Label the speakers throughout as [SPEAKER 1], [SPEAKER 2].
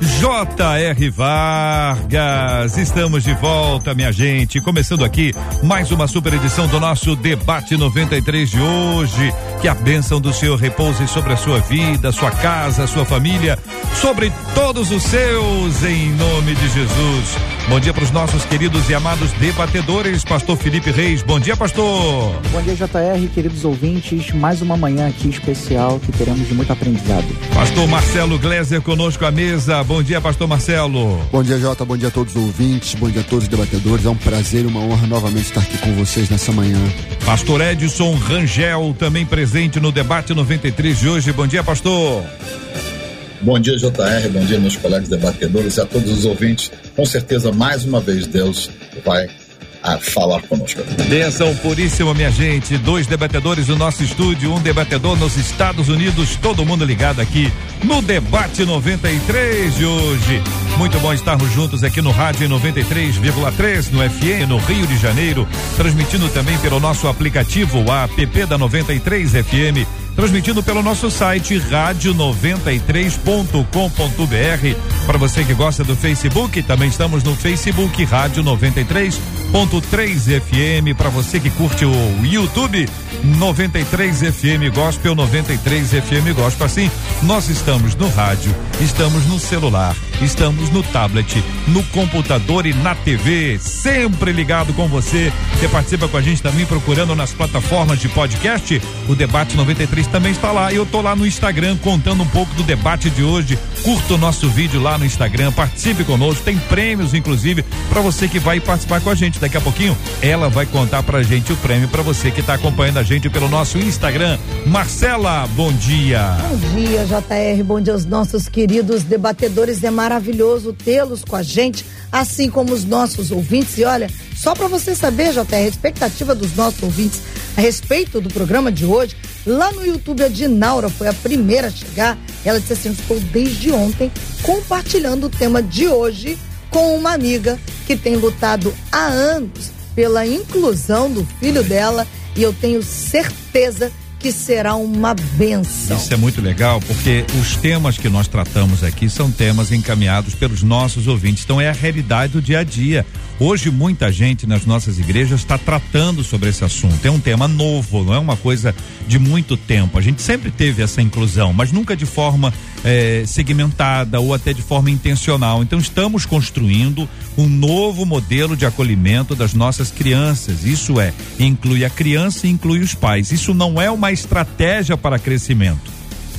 [SPEAKER 1] J.R. Vargas. Estamos de volta, minha gente. Começando aqui mais uma super edição do nosso Debate 93 de hoje. Que a bênção do Senhor repouse sobre a sua vida, sua casa, sua família, sobre todos os seus, em nome de Jesus. Bom dia para os nossos queridos e amados debatedores, Pastor Felipe Reis. Bom dia, pastor.
[SPEAKER 2] Bom dia, JR, queridos ouvintes. Mais uma manhã aqui especial que teremos de muito aprendizado.
[SPEAKER 1] Pastor Marcelo Gleiser conosco à mesa. Bom dia, pastor Marcelo.
[SPEAKER 3] Bom dia, Jota. Bom dia a todos os ouvintes. Bom dia a todos os debatedores. É um prazer e uma honra novamente estar aqui com vocês nessa manhã.
[SPEAKER 1] Pastor Edson Rangel, também presente no debate 93 de hoje. Bom dia, pastor.
[SPEAKER 4] Bom dia, JR. Bom dia, meus colegas debatedores e a todos os ouvintes. Com certeza, mais uma vez, Deus vai a falar conosco.
[SPEAKER 1] Benção puríssima, minha gente. Dois debatedores no nosso estúdio, um debatedor nos Estados Unidos, todo mundo ligado aqui no Debate 93 de hoje. Muito bom estarmos juntos aqui no Rádio 93,3 no FM no Rio de Janeiro, transmitindo também pelo nosso aplicativo, o app da 93 FM transmitindo pelo nosso site rádio93.com.br. Para você que gosta do Facebook, também estamos no Facebook Rádio 93.3 FM. Para você que curte o YouTube 93 FM Gospel 93 FM Gospel. Assim, nós estamos no rádio, estamos no celular, estamos no tablet, no computador e na TV, sempre ligado com você. Você participa com a gente também procurando nas plataformas de podcast. O debate 93 também está lá. Eu tô lá no Instagram contando um pouco do debate de hoje. Curta o nosso vídeo lá no Instagram, participe conosco. Tem prêmios, inclusive, para você que vai participar com a gente. Daqui a pouquinho, ela vai contar pra gente o prêmio para você que está acompanhando a gente pelo nosso Instagram. Marcela, bom dia.
[SPEAKER 5] Bom dia, JR. Bom dia aos nossos queridos debatedores. É maravilhoso tê-los com a gente, assim como os nossos ouvintes. E olha, só para você saber, JR, a expectativa dos nossos ouvintes a respeito do programa de hoje, lá no YouTube a Dinaura foi a primeira a chegar. Ela disse assim: estou desde ontem compartilhando o tema de hoje com uma amiga que tem lutado há anos pela inclusão do filho dela e eu tenho certeza que será uma benção.
[SPEAKER 1] Isso é muito legal, porque os temas que nós tratamos aqui são temas encaminhados pelos nossos ouvintes. Então é a realidade do dia a dia. Hoje muita gente nas nossas igrejas está tratando sobre esse assunto. É um tema novo, não é uma coisa de muito tempo. A gente sempre teve essa inclusão, mas nunca de forma eh, segmentada ou até de forma intencional. Então estamos construindo um novo modelo de acolhimento das nossas crianças. Isso é, inclui a criança e inclui os pais. Isso não é uma estratégia para crescimento.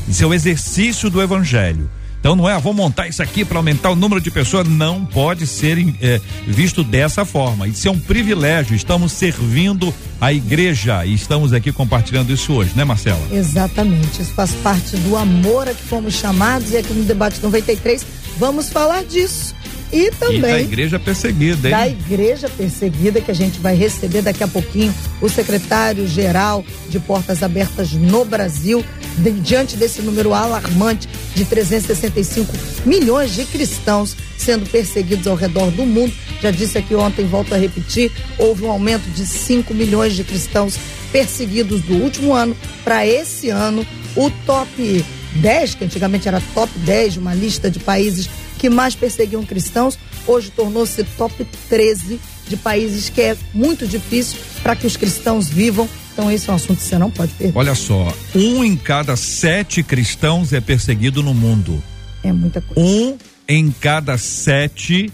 [SPEAKER 1] Isso é o exercício do evangelho. Então não é, ah, vou montar isso aqui para aumentar o número de pessoas. Não pode ser é, visto dessa forma. Isso é um privilégio. Estamos servindo a igreja e estamos aqui compartilhando isso hoje, né, Marcela?
[SPEAKER 5] Exatamente. Isso faz parte do amor a que fomos chamados e aqui no debate 93 vamos falar disso. E também. E da
[SPEAKER 1] igreja perseguida, hein?
[SPEAKER 5] Da igreja perseguida, que a gente vai receber daqui a pouquinho o secretário-geral de Portas Abertas no Brasil, de, diante desse número alarmante de 365 milhões de cristãos sendo perseguidos ao redor do mundo. Já disse aqui ontem, volto a repetir, houve um aumento de 5 milhões de cristãos perseguidos do último ano para esse ano. O top 10, que antigamente era top 10 de uma lista de países que mais perseguiam cristãos, hoje tornou-se top 13 de países que é muito difícil para que os cristãos vivam. Então, esse é um assunto que você não pode perder.
[SPEAKER 1] Olha só, um em cada sete cristãos é perseguido no mundo.
[SPEAKER 5] É muita coisa.
[SPEAKER 1] Um em cada sete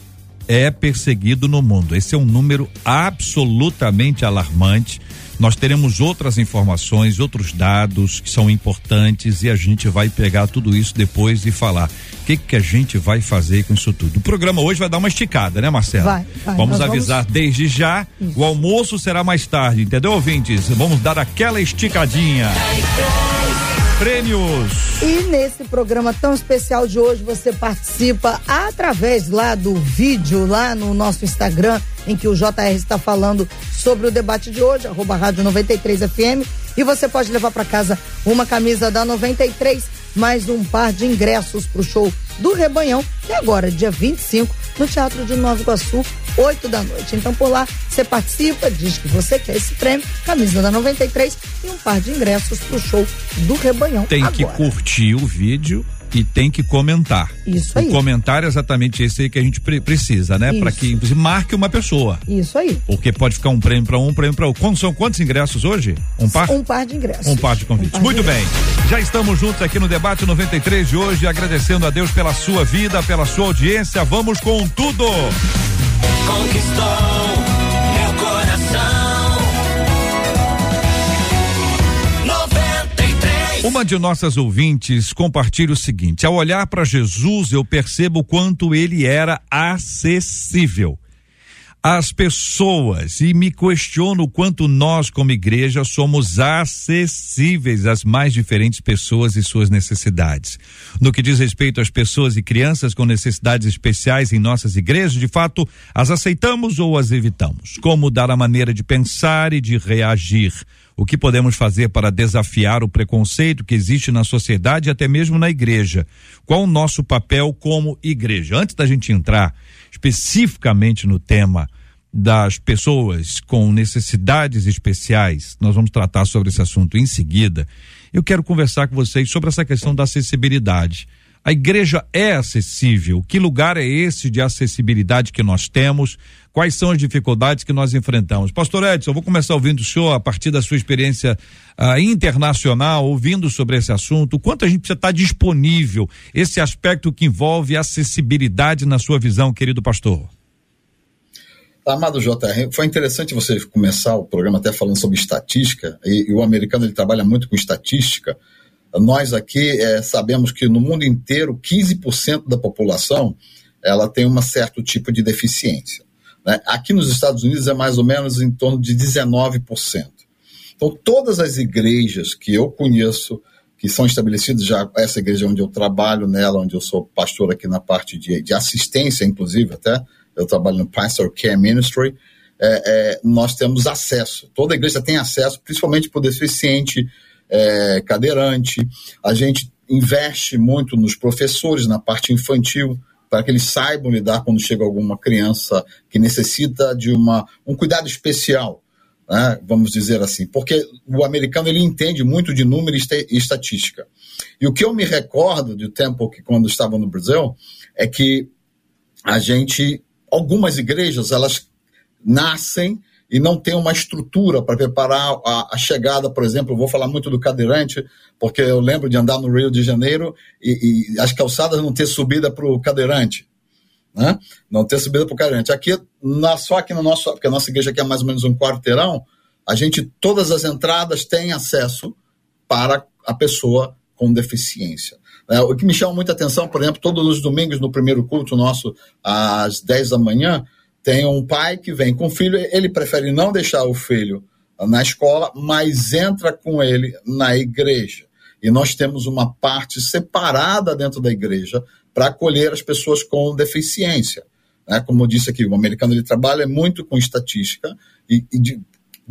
[SPEAKER 1] é perseguido no mundo. Esse é um número absolutamente alarmante. Nós teremos outras informações, outros dados que são importantes e a gente vai pegar tudo isso depois e falar o que que a gente vai fazer com isso tudo. O programa hoje vai dar uma esticada, né, Marcelo?
[SPEAKER 5] Vai. vai
[SPEAKER 1] vamos avisar vamos... desde já. Isso. O almoço será mais tarde, entendeu, ouvintes? Vamos dar aquela esticadinha. Prêmios.
[SPEAKER 5] E nesse programa tão especial de hoje, você participa através lá do vídeo, lá no nosso Instagram, em que o JR está falando sobre o debate de hoje, arroba Rádio 93 FM. E você pode levar para casa uma camisa da 93, mais um par de ingressos para o show do Rebanhão, que é agora, dia 25, no Teatro de Nova Iguaçu, 8 da noite. Então por lá você participa, diz que você quer esse prêmio, camisa da 93 e um par de ingressos pro show do Rebanhão.
[SPEAKER 1] Tem
[SPEAKER 5] agora.
[SPEAKER 1] que curtir o vídeo e tem que comentar.
[SPEAKER 5] Isso aí.
[SPEAKER 1] O comentário é exatamente esse aí que a gente pre precisa, né? Para que você marque uma pessoa.
[SPEAKER 5] Isso aí.
[SPEAKER 1] Porque pode ficar um prêmio para um, um prêmio para outro. Quantos são quantos ingressos hoje? Um par?
[SPEAKER 5] Um par de ingressos.
[SPEAKER 1] Um par de convites.
[SPEAKER 5] Um par
[SPEAKER 1] Muito
[SPEAKER 5] de
[SPEAKER 1] bem. Já estamos juntos aqui no debate 93 de hoje, agradecendo a Deus pela sua vida, pela sua audiência. Vamos com tudo.
[SPEAKER 6] Conquistou
[SPEAKER 1] Uma de nossas ouvintes compartilha o seguinte: ao olhar para Jesus, eu percebo quanto ele era acessível às pessoas e me questiono o quanto nós, como igreja, somos acessíveis às mais diferentes pessoas e suas necessidades. No que diz respeito às pessoas e crianças com necessidades especiais em nossas igrejas, de fato, as aceitamos ou as evitamos? Como mudar a maneira de pensar e de reagir? O que podemos fazer para desafiar o preconceito que existe na sociedade e até mesmo na igreja? Qual o nosso papel como igreja? Antes da gente entrar especificamente no tema das pessoas com necessidades especiais, nós vamos tratar sobre esse assunto em seguida. Eu quero conversar com vocês sobre essa questão da acessibilidade. A igreja é acessível. Que lugar é esse de acessibilidade que nós temos? Quais são as dificuldades que nós enfrentamos? Pastor Edson, eu vou começar ouvindo o senhor a partir da sua experiência uh, internacional, ouvindo sobre esse assunto. Quanto a gente precisa estar disponível? Esse aspecto que envolve acessibilidade na sua visão, querido pastor.
[SPEAKER 4] Amado JR, foi interessante você começar o programa até falando sobre estatística, e, e o americano ele trabalha muito com estatística. Nós aqui é, sabemos que no mundo inteiro, 15% da população ela tem um certo tipo de deficiência. Né? Aqui nos Estados Unidos é mais ou menos em torno de 19%. Então, todas as igrejas que eu conheço, que são estabelecidas já, essa igreja onde eu trabalho nela, onde eu sou pastor aqui na parte de, de assistência, inclusive até, eu trabalho no Pastor Care Ministry, é, é, nós temos acesso, toda igreja tem acesso, principalmente para o deficiente, é, cadeirante, a gente investe muito nos professores, na parte infantil, para que eles saibam lidar quando chega alguma criança que necessita de uma, um cuidado especial, né, vamos dizer assim, porque o americano ele entende muito de número e estatística. E o que eu me recordo do tempo que quando estava no Brasil é que a gente, algumas igrejas, elas nascem e não tem uma estrutura para preparar a, a, chegada, por exemplo, eu vou falar muito do cadeirante, porque eu lembro de andar no Rio de Janeiro e, e as calçadas não ter subida para o cadeirante. Né? Não ter subida para o cadeirante. Aqui, na, só aqui no nosso, porque a nossa igreja aqui é mais ou menos um quarteirão, a gente, todas as entradas têm acesso para a pessoa com deficiência. É, o que me chama muita atenção, por exemplo, todos os domingos no primeiro culto nosso, às 10 da manhã, tem um pai que vem com o filho, ele prefere não deixar o filho na escola, mas entra com ele na igreja. E nós temos uma parte separada dentro da igreja para acolher as pessoas com deficiência. Né? Como eu disse aqui, o americano ele trabalha muito com estatística e, e de,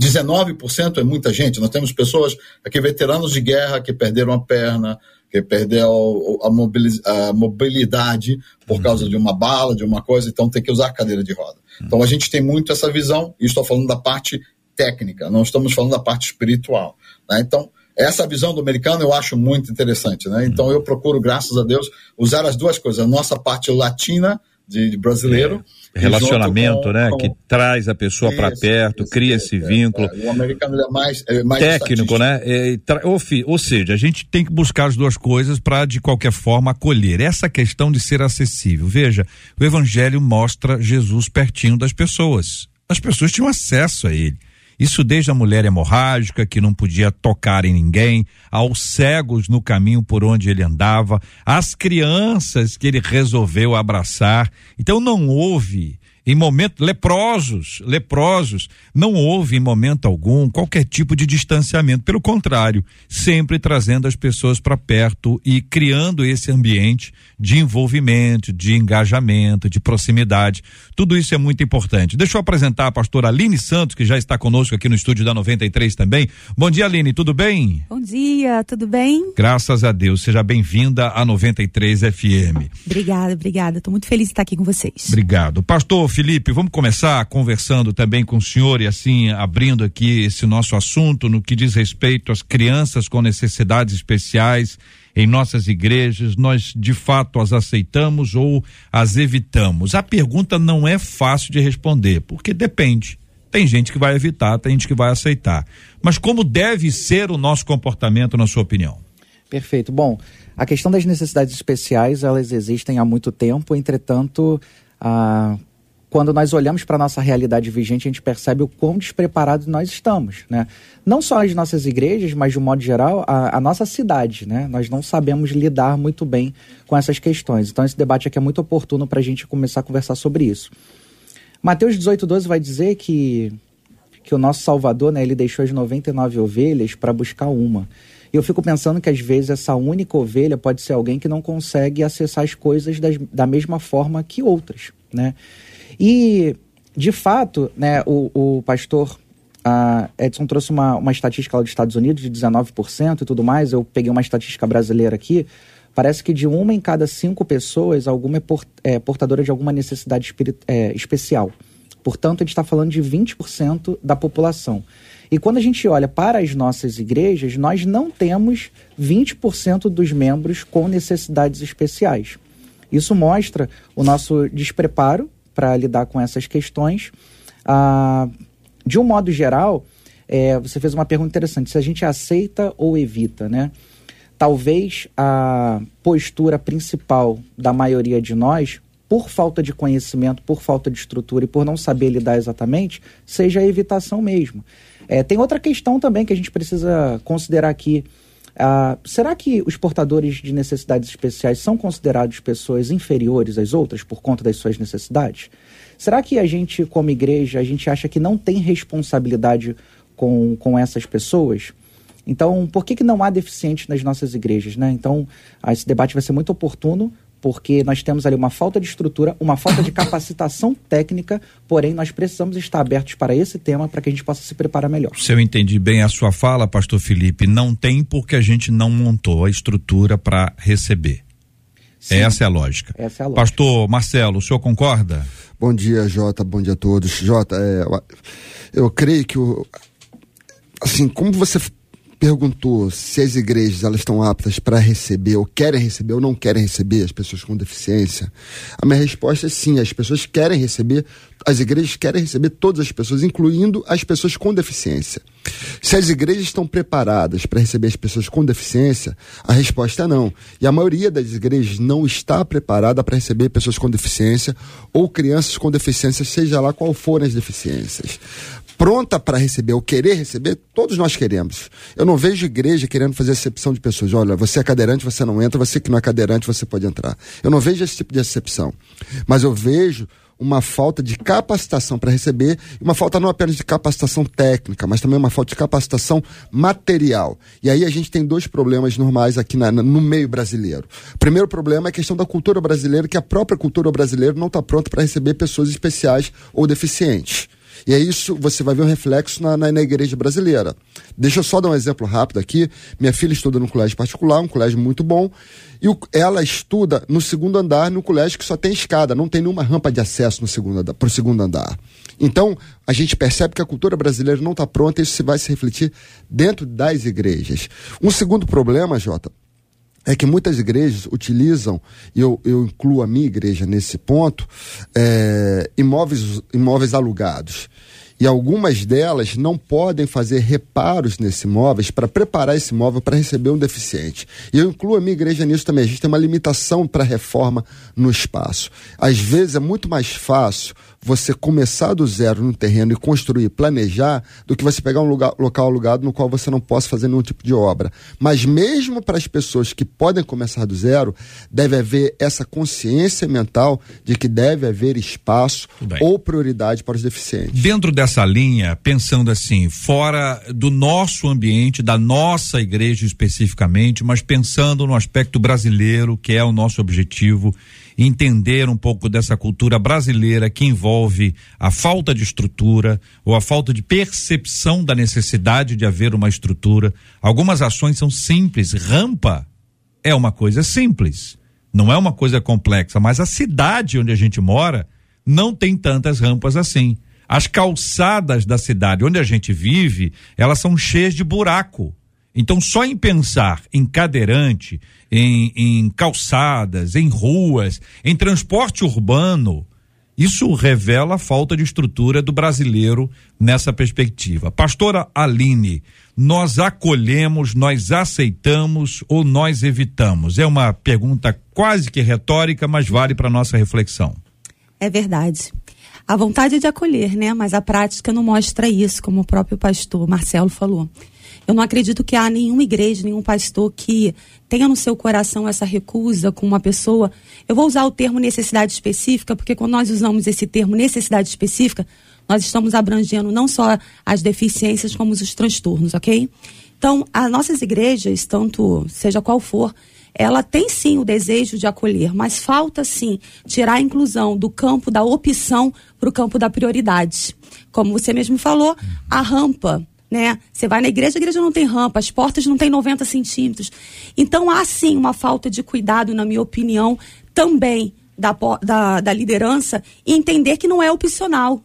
[SPEAKER 4] 19% é muita gente. Nós temos pessoas aqui, veteranos de guerra, que perderam a perna, que perdeu a, mobilidade por causa de uma bala, de uma coisa, então tem que usar cadeira de roda. Então a gente tem muito essa visão, e estou falando da parte técnica, não estamos falando da parte espiritual. Né? Então, essa visão do americano eu acho muito interessante. Né? Então eu procuro, graças a Deus, usar as duas coisas, a nossa parte latina de, de brasileiro.
[SPEAKER 1] É, relacionamento, com, né? Com, que traz a pessoa para perto, isso, cria esse é, vínculo.
[SPEAKER 4] É, o americano é mais, é mais
[SPEAKER 1] técnico, né? É, ou, ou, seja, a gente tem que buscar as duas coisas para de qualquer forma acolher. Essa questão de ser acessível. Veja, o evangelho mostra Jesus pertinho das pessoas. As pessoas tinham acesso a ele. Isso desde a mulher hemorrágica, que não podia tocar em ninguém, aos cegos no caminho por onde ele andava, às crianças que ele resolveu abraçar. Então não houve em momento leprosos, leprosos, não houve em momento algum qualquer tipo de distanciamento, pelo contrário, sempre trazendo as pessoas para perto e criando esse ambiente de envolvimento, de engajamento, de proximidade. Tudo isso é muito importante. Deixa eu apresentar a pastora Aline Santos, que já está conosco aqui no estúdio da 93 também. Bom dia, Aline, tudo bem?
[SPEAKER 7] Bom dia, tudo bem?
[SPEAKER 1] Graças a Deus. Seja bem-vinda à 93 FM.
[SPEAKER 7] Obrigada, obrigada. Estou muito feliz de estar aqui com vocês.
[SPEAKER 1] Obrigado. Pastor Felipe, vamos começar conversando também com o senhor e assim abrindo aqui esse nosso assunto no que diz respeito às crianças com necessidades especiais em nossas igrejas, nós de fato as aceitamos ou as evitamos? A pergunta não é fácil de responder, porque depende. Tem gente que vai evitar, tem gente que vai aceitar. Mas como deve ser o nosso comportamento, na sua opinião?
[SPEAKER 2] Perfeito. Bom, a questão das necessidades especiais, elas existem há muito tempo, entretanto, ah, quando nós olhamos para a nossa realidade vigente, a gente percebe o quão despreparados nós estamos, né? Não só as nossas igrejas, mas de um modo geral, a, a, nossa cidade, né? Nós não sabemos lidar muito bem com essas questões. Então esse debate aqui é muito oportuno para a gente começar a conversar sobre isso. Mateus 18, 12 vai dizer que, que o nosso Salvador, né? Ele deixou as 99 ovelhas para buscar uma. E eu fico pensando que às vezes essa única ovelha pode ser alguém que não consegue acessar as coisas das, da mesma forma que outras, né? E, de fato, né, o, o pastor Edson trouxe uma, uma estatística lá dos Estados Unidos de 19% e tudo mais. Eu peguei uma estatística brasileira aqui. Parece que de uma em cada cinco pessoas, alguma é, port, é portadora de alguma necessidade espirit, é, especial. Portanto, a gente está falando de 20% da população. E quando a gente olha para as nossas igrejas, nós não temos 20% dos membros com necessidades especiais. Isso mostra o nosso despreparo para lidar com essas questões. Ah, de um modo geral, é, você fez uma pergunta interessante: se a gente aceita ou evita, né? Talvez a postura principal da maioria de nós, por falta de conhecimento, por falta de estrutura e por não saber lidar exatamente, seja a evitação mesmo. É, tem outra questão também que a gente precisa considerar aqui. Ah, será que os portadores de necessidades especiais são considerados pessoas inferiores às outras por conta das suas necessidades? Será que a gente, como igreja, a gente acha que não tem responsabilidade com, com essas pessoas? Então, por que, que não há deficientes nas nossas igrejas? Né? Então, ah, esse debate vai ser muito oportuno, porque nós temos ali uma falta de estrutura, uma falta de capacitação técnica, porém nós precisamos estar abertos para esse tema para que a gente possa se preparar melhor.
[SPEAKER 1] Se eu entendi bem a sua fala, pastor Felipe, não tem porque a gente não montou a estrutura para receber. Sim, Essa é a lógica.
[SPEAKER 2] Essa é a lógica.
[SPEAKER 1] Pastor Marcelo, o senhor concorda?
[SPEAKER 3] Bom dia, Jota. Bom dia a todos. Jota, é, eu creio que o, assim, como você perguntou se as igrejas elas estão aptas para receber, ou querem receber, ou não querem receber as pessoas com deficiência, a minha resposta é sim, as pessoas querem receber, as igrejas querem receber todas as pessoas, incluindo as pessoas com deficiência. Se as igrejas estão preparadas para receber as pessoas com deficiência, a resposta é não. E a maioria das igrejas não está preparada para receber pessoas com deficiência ou crianças com deficiência, seja lá qual forem as deficiências pronta para receber ou querer receber, todos nós queremos. Eu não vejo igreja querendo fazer exceção de pessoas. Olha, você é cadeirante, você não entra, você que não é cadeirante, você pode entrar. Eu não vejo esse tipo de exceção. Mas eu vejo uma falta de capacitação para receber, uma falta não apenas de capacitação técnica, mas também uma falta de capacitação material. E aí a gente tem dois problemas normais aqui na, no meio brasileiro. O primeiro problema é a questão da cultura brasileira, que a própria cultura brasileira não está pronta para receber pessoas especiais ou deficientes. E é isso, você vai ver um reflexo na, na, na, igreja brasileira. Deixa eu só dar um exemplo rápido aqui. Minha filha estuda num colégio particular, um colégio muito bom, e o, ela estuda no segundo andar, num colégio que só tem escada, não tem nenhuma rampa de acesso no segundo para o segundo andar. Então, a gente percebe que a cultura brasileira não está pronta e isso vai se refletir dentro das igrejas. Um segundo problema, Jota, é que muitas igrejas utilizam, e eu, eu incluo a minha igreja nesse ponto, é, imóveis, imóveis alugados. E algumas delas não podem fazer reparos nesse móveis para preparar esse móvel para receber um deficiente. E eu incluo a minha igreja nisso também. A gente tem uma limitação para reforma no espaço. Às vezes é muito mais fácil você começar do zero no terreno e construir, planejar, do que você pegar um lugar, local alugado no qual você não possa fazer nenhum tipo de obra. Mas mesmo para as pessoas que podem começar do zero, deve haver essa consciência mental de que deve haver espaço ou prioridade para os deficientes.
[SPEAKER 1] Dentro dessa linha, pensando assim, fora do nosso ambiente, da nossa igreja especificamente, mas pensando no aspecto brasileiro, que é o nosso objetivo, entender um pouco dessa cultura brasileira que envolve a falta de estrutura ou a falta de percepção da necessidade de haver uma estrutura. Algumas ações são simples. Rampa é uma coisa simples, não é uma coisa complexa, mas a cidade onde a gente mora não tem tantas rampas assim. As calçadas da cidade onde a gente vive, elas são cheias de buraco. Então, só em pensar em cadeirante, em, em calçadas, em ruas, em transporte urbano, isso revela a falta de estrutura do brasileiro nessa perspectiva. Pastora Aline, nós acolhemos, nós aceitamos ou nós evitamos? É uma pergunta quase que retórica, mas vale para nossa reflexão.
[SPEAKER 7] É verdade. A vontade é de acolher, né? Mas a prática não mostra isso, como o próprio pastor Marcelo falou. Eu não acredito que há nenhuma igreja, nenhum pastor que tenha no seu coração essa recusa com uma pessoa. Eu vou usar o termo necessidade específica, porque quando nós usamos esse termo necessidade específica, nós estamos abrangendo não só as deficiências, como os transtornos, ok? Então, as nossas igrejas, tanto seja qual for, ela tem sim o desejo de acolher, mas falta sim tirar a inclusão do campo da opção para o campo da prioridade. Como você mesmo falou, a rampa né? Você vai na igreja, a igreja não tem rampa, as portas não têm 90 centímetros. Então há sim uma falta de cuidado, na minha opinião, também da, da, da liderança, e entender que não é opcional.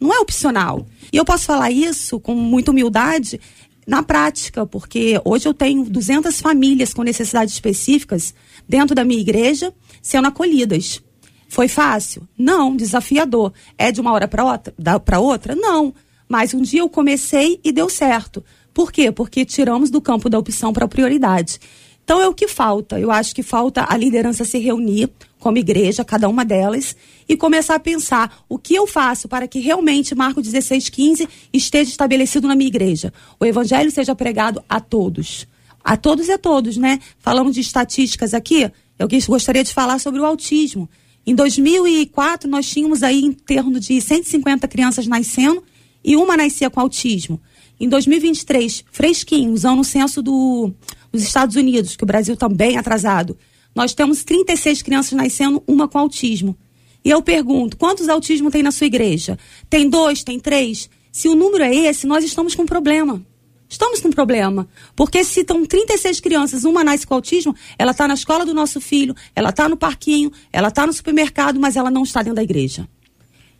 [SPEAKER 7] Não é opcional. E eu posso falar isso com muita humildade na prática, porque hoje eu tenho 200 famílias com necessidades específicas dentro da minha igreja sendo acolhidas. Foi fácil? Não, desafiador. É de uma hora para outra? outra? Não. Mas um dia eu comecei e deu certo. Por quê? Porque tiramos do campo da opção para a prioridade. Então é o que falta. Eu acho que falta a liderança se reunir como igreja, cada uma delas, e começar a pensar o que eu faço para que realmente Marco 16,15 esteja estabelecido na minha igreja. O evangelho seja pregado a todos. A todos e a todos, né? Falamos de estatísticas aqui. Eu gostaria de falar sobre o autismo. Em 2004, nós tínhamos aí em torno de 150 crianças nascendo e uma nascia com autismo. Em 2023, fresquinho, usando o censo do, dos Estados Unidos, que o Brasil também é atrasado, nós temos 36 crianças nascendo, uma com autismo. E eu pergunto, quantos autismo tem na sua igreja? Tem dois, tem três? Se o número é esse, nós estamos com um problema. Estamos com um problema. Porque se estão 36 crianças, uma nasce com autismo, ela está na escola do nosso filho, ela está no parquinho, ela está no supermercado, mas ela não está dentro da igreja.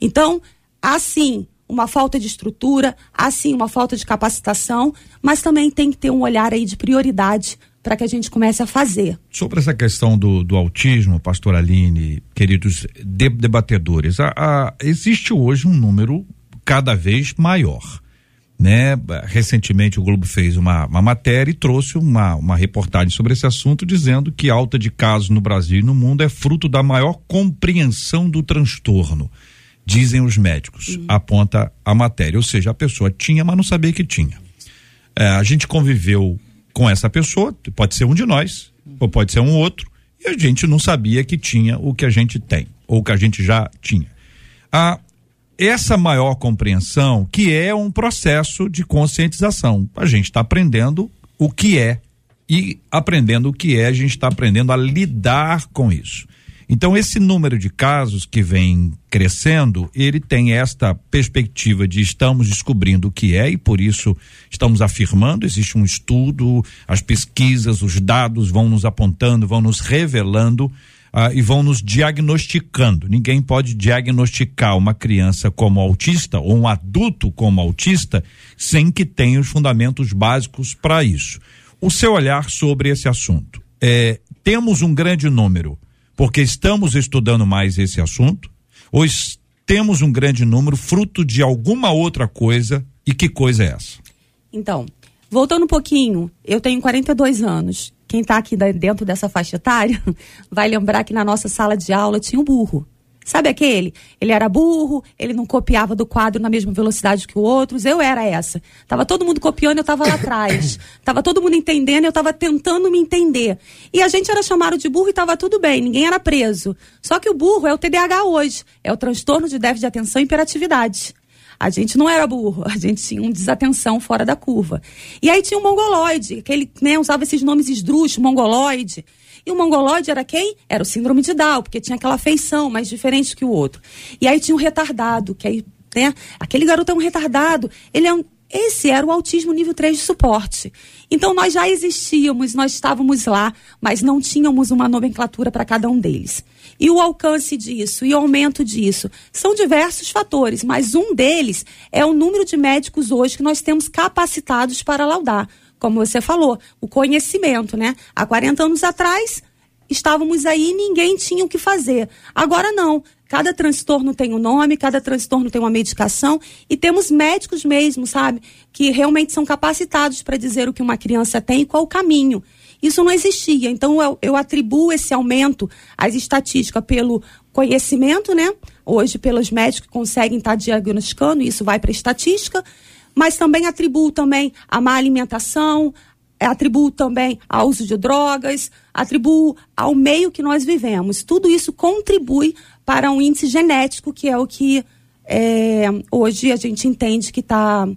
[SPEAKER 7] Então, assim, uma falta de estrutura, há sim uma falta de capacitação, mas também tem que ter um olhar aí de prioridade para que a gente comece a fazer.
[SPEAKER 1] Sobre essa questão do, do autismo, pastor Aline, queridos de, debatedores, a, a, existe hoje um número cada vez maior. Né? Recentemente o Globo fez uma, uma matéria e trouxe uma, uma reportagem sobre esse assunto, dizendo que a alta de casos no Brasil e no mundo é fruto da maior compreensão do transtorno dizem os médicos, uhum. aponta a matéria. Ou seja, a pessoa tinha, mas não sabia que tinha. É, a gente conviveu com essa pessoa, pode ser um de nós, uhum. ou pode ser um outro, e a gente não sabia que tinha o que a gente tem, ou que a gente já tinha. A, essa maior compreensão, que é um processo de conscientização. A gente está aprendendo o que é, e aprendendo o que é, a gente está aprendendo a lidar com isso. Então, esse número de casos que vem crescendo, ele tem esta perspectiva de estamos descobrindo o que é e por isso estamos afirmando, existe um estudo, as pesquisas, os dados vão nos apontando, vão nos revelando ah, e vão nos diagnosticando. Ninguém pode diagnosticar uma criança como autista ou um adulto como autista sem que tenha os fundamentos básicos para isso. O seu olhar sobre esse assunto. É, temos um grande número porque estamos estudando mais esse assunto, ou temos um grande número fruto de alguma outra coisa. E que coisa é essa?
[SPEAKER 7] Então, voltando um pouquinho, eu tenho 42 anos. Quem está aqui dentro dessa faixa etária vai lembrar que na nossa sala de aula tinha um burro. Sabe aquele? Ele era burro, ele não copiava do quadro na mesma velocidade que os outros. Eu era essa. Tava todo mundo copiando, eu tava lá atrás. tava todo mundo entendendo, eu tava tentando me entender. E a gente era chamado de burro e tava tudo bem, ninguém era preso. Só que o burro é o TDAH hoje, é o transtorno de déficit de atenção e hiperatividade. A gente não era burro, a gente tinha um desatenção fora da curva. E aí tinha o mongoloide, que ele né, usava esses nomes esdrúxulos, mongoloide. E o mongoloide era quem? Era o síndrome de Down, porque tinha aquela feição mais diferente que o outro. E aí tinha o retardado, que aí, né? Aquele garoto é um retardado. Ele é um, esse era o autismo nível 3 de suporte. Então nós já existíamos, nós estávamos lá, mas não tínhamos uma nomenclatura para cada um deles. E o alcance disso e o aumento disso são diversos fatores, mas um deles é o número de médicos hoje que nós temos capacitados para laudar como você falou, o conhecimento, né? Há 40 anos atrás, estávamos aí e ninguém tinha o que fazer. Agora não. Cada transtorno tem um nome, cada transtorno tem uma medicação e temos médicos mesmo, sabe? Que realmente são capacitados para dizer o que uma criança tem e qual o caminho. Isso não existia. Então eu, eu atribuo esse aumento às estatísticas pelo conhecimento, né? Hoje, pelos médicos que conseguem estar diagnosticando, isso vai para estatística mas também atribuo também a má alimentação, atribuo também ao uso de drogas, atribuo ao meio que nós vivemos. Tudo isso contribui para um índice genético, que é o que é, hoje a gente entende que está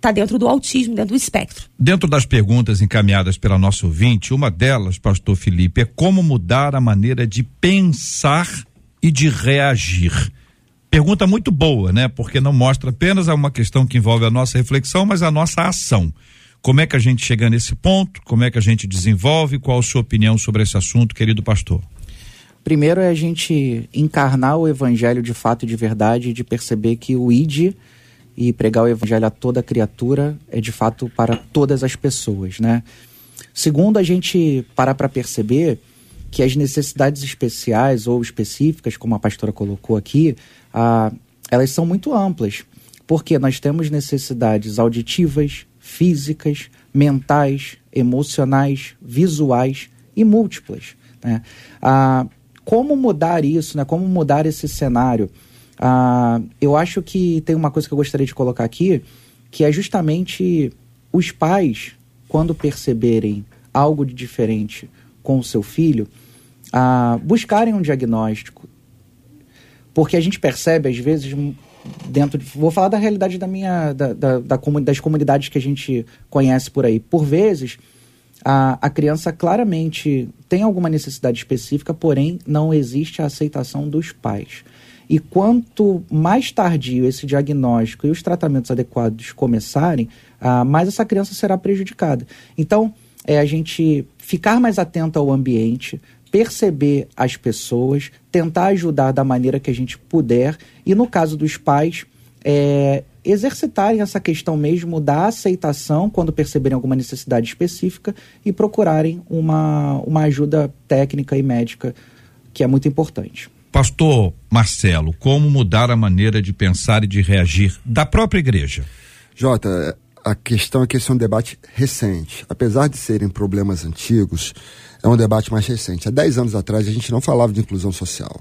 [SPEAKER 7] tá dentro do autismo, dentro do espectro.
[SPEAKER 1] Dentro das perguntas encaminhadas pela nossa ouvinte, uma delas, pastor Felipe, é como mudar a maneira de pensar e de reagir. Pergunta muito boa, né? Porque não mostra apenas uma questão que envolve a nossa reflexão, mas a nossa ação. Como é que a gente chega nesse ponto? Como é que a gente desenvolve? Qual a sua opinião sobre esse assunto, querido pastor?
[SPEAKER 2] Primeiro é a gente encarnar o evangelho de fato e de verdade, de perceber que o ID e pregar o evangelho a toda criatura é de fato para todas as pessoas, né? Segundo, a gente parar para perceber que as necessidades especiais ou específicas, como a pastora colocou aqui, elas são muito amplas, porque nós temos necessidades auditivas, físicas, mentais, emocionais, visuais e múltiplas. Né? Como mudar isso, né? como mudar esse cenário? Eu acho que tem uma coisa que eu gostaria de colocar aqui, que é justamente os pais, quando perceberem algo de diferente com o seu filho, buscarem um diagnóstico, porque a gente percebe, às vezes, dentro de, Vou falar da realidade da minha. Da, da, da, das comunidades que a gente conhece por aí. Por vezes, a, a criança claramente tem alguma necessidade específica, porém não existe a aceitação dos pais. E quanto mais tardio esse diagnóstico e os tratamentos adequados começarem, ah, mais essa criança será prejudicada. Então, é a gente ficar mais atento ao ambiente, perceber as pessoas, tentar ajudar da maneira que a gente puder e, no caso dos pais, é, exercitarem essa questão mesmo da aceitação quando perceberem alguma necessidade específica e procurarem uma, uma ajuda técnica e médica, que é muito importante.
[SPEAKER 1] Pastor Marcelo, como mudar a maneira de pensar e de reagir da própria igreja?
[SPEAKER 3] Jota, a questão é que esse é um debate recente. Apesar de serem problemas antigos, é um debate mais recente. Há 10 anos atrás a gente não falava de inclusão social.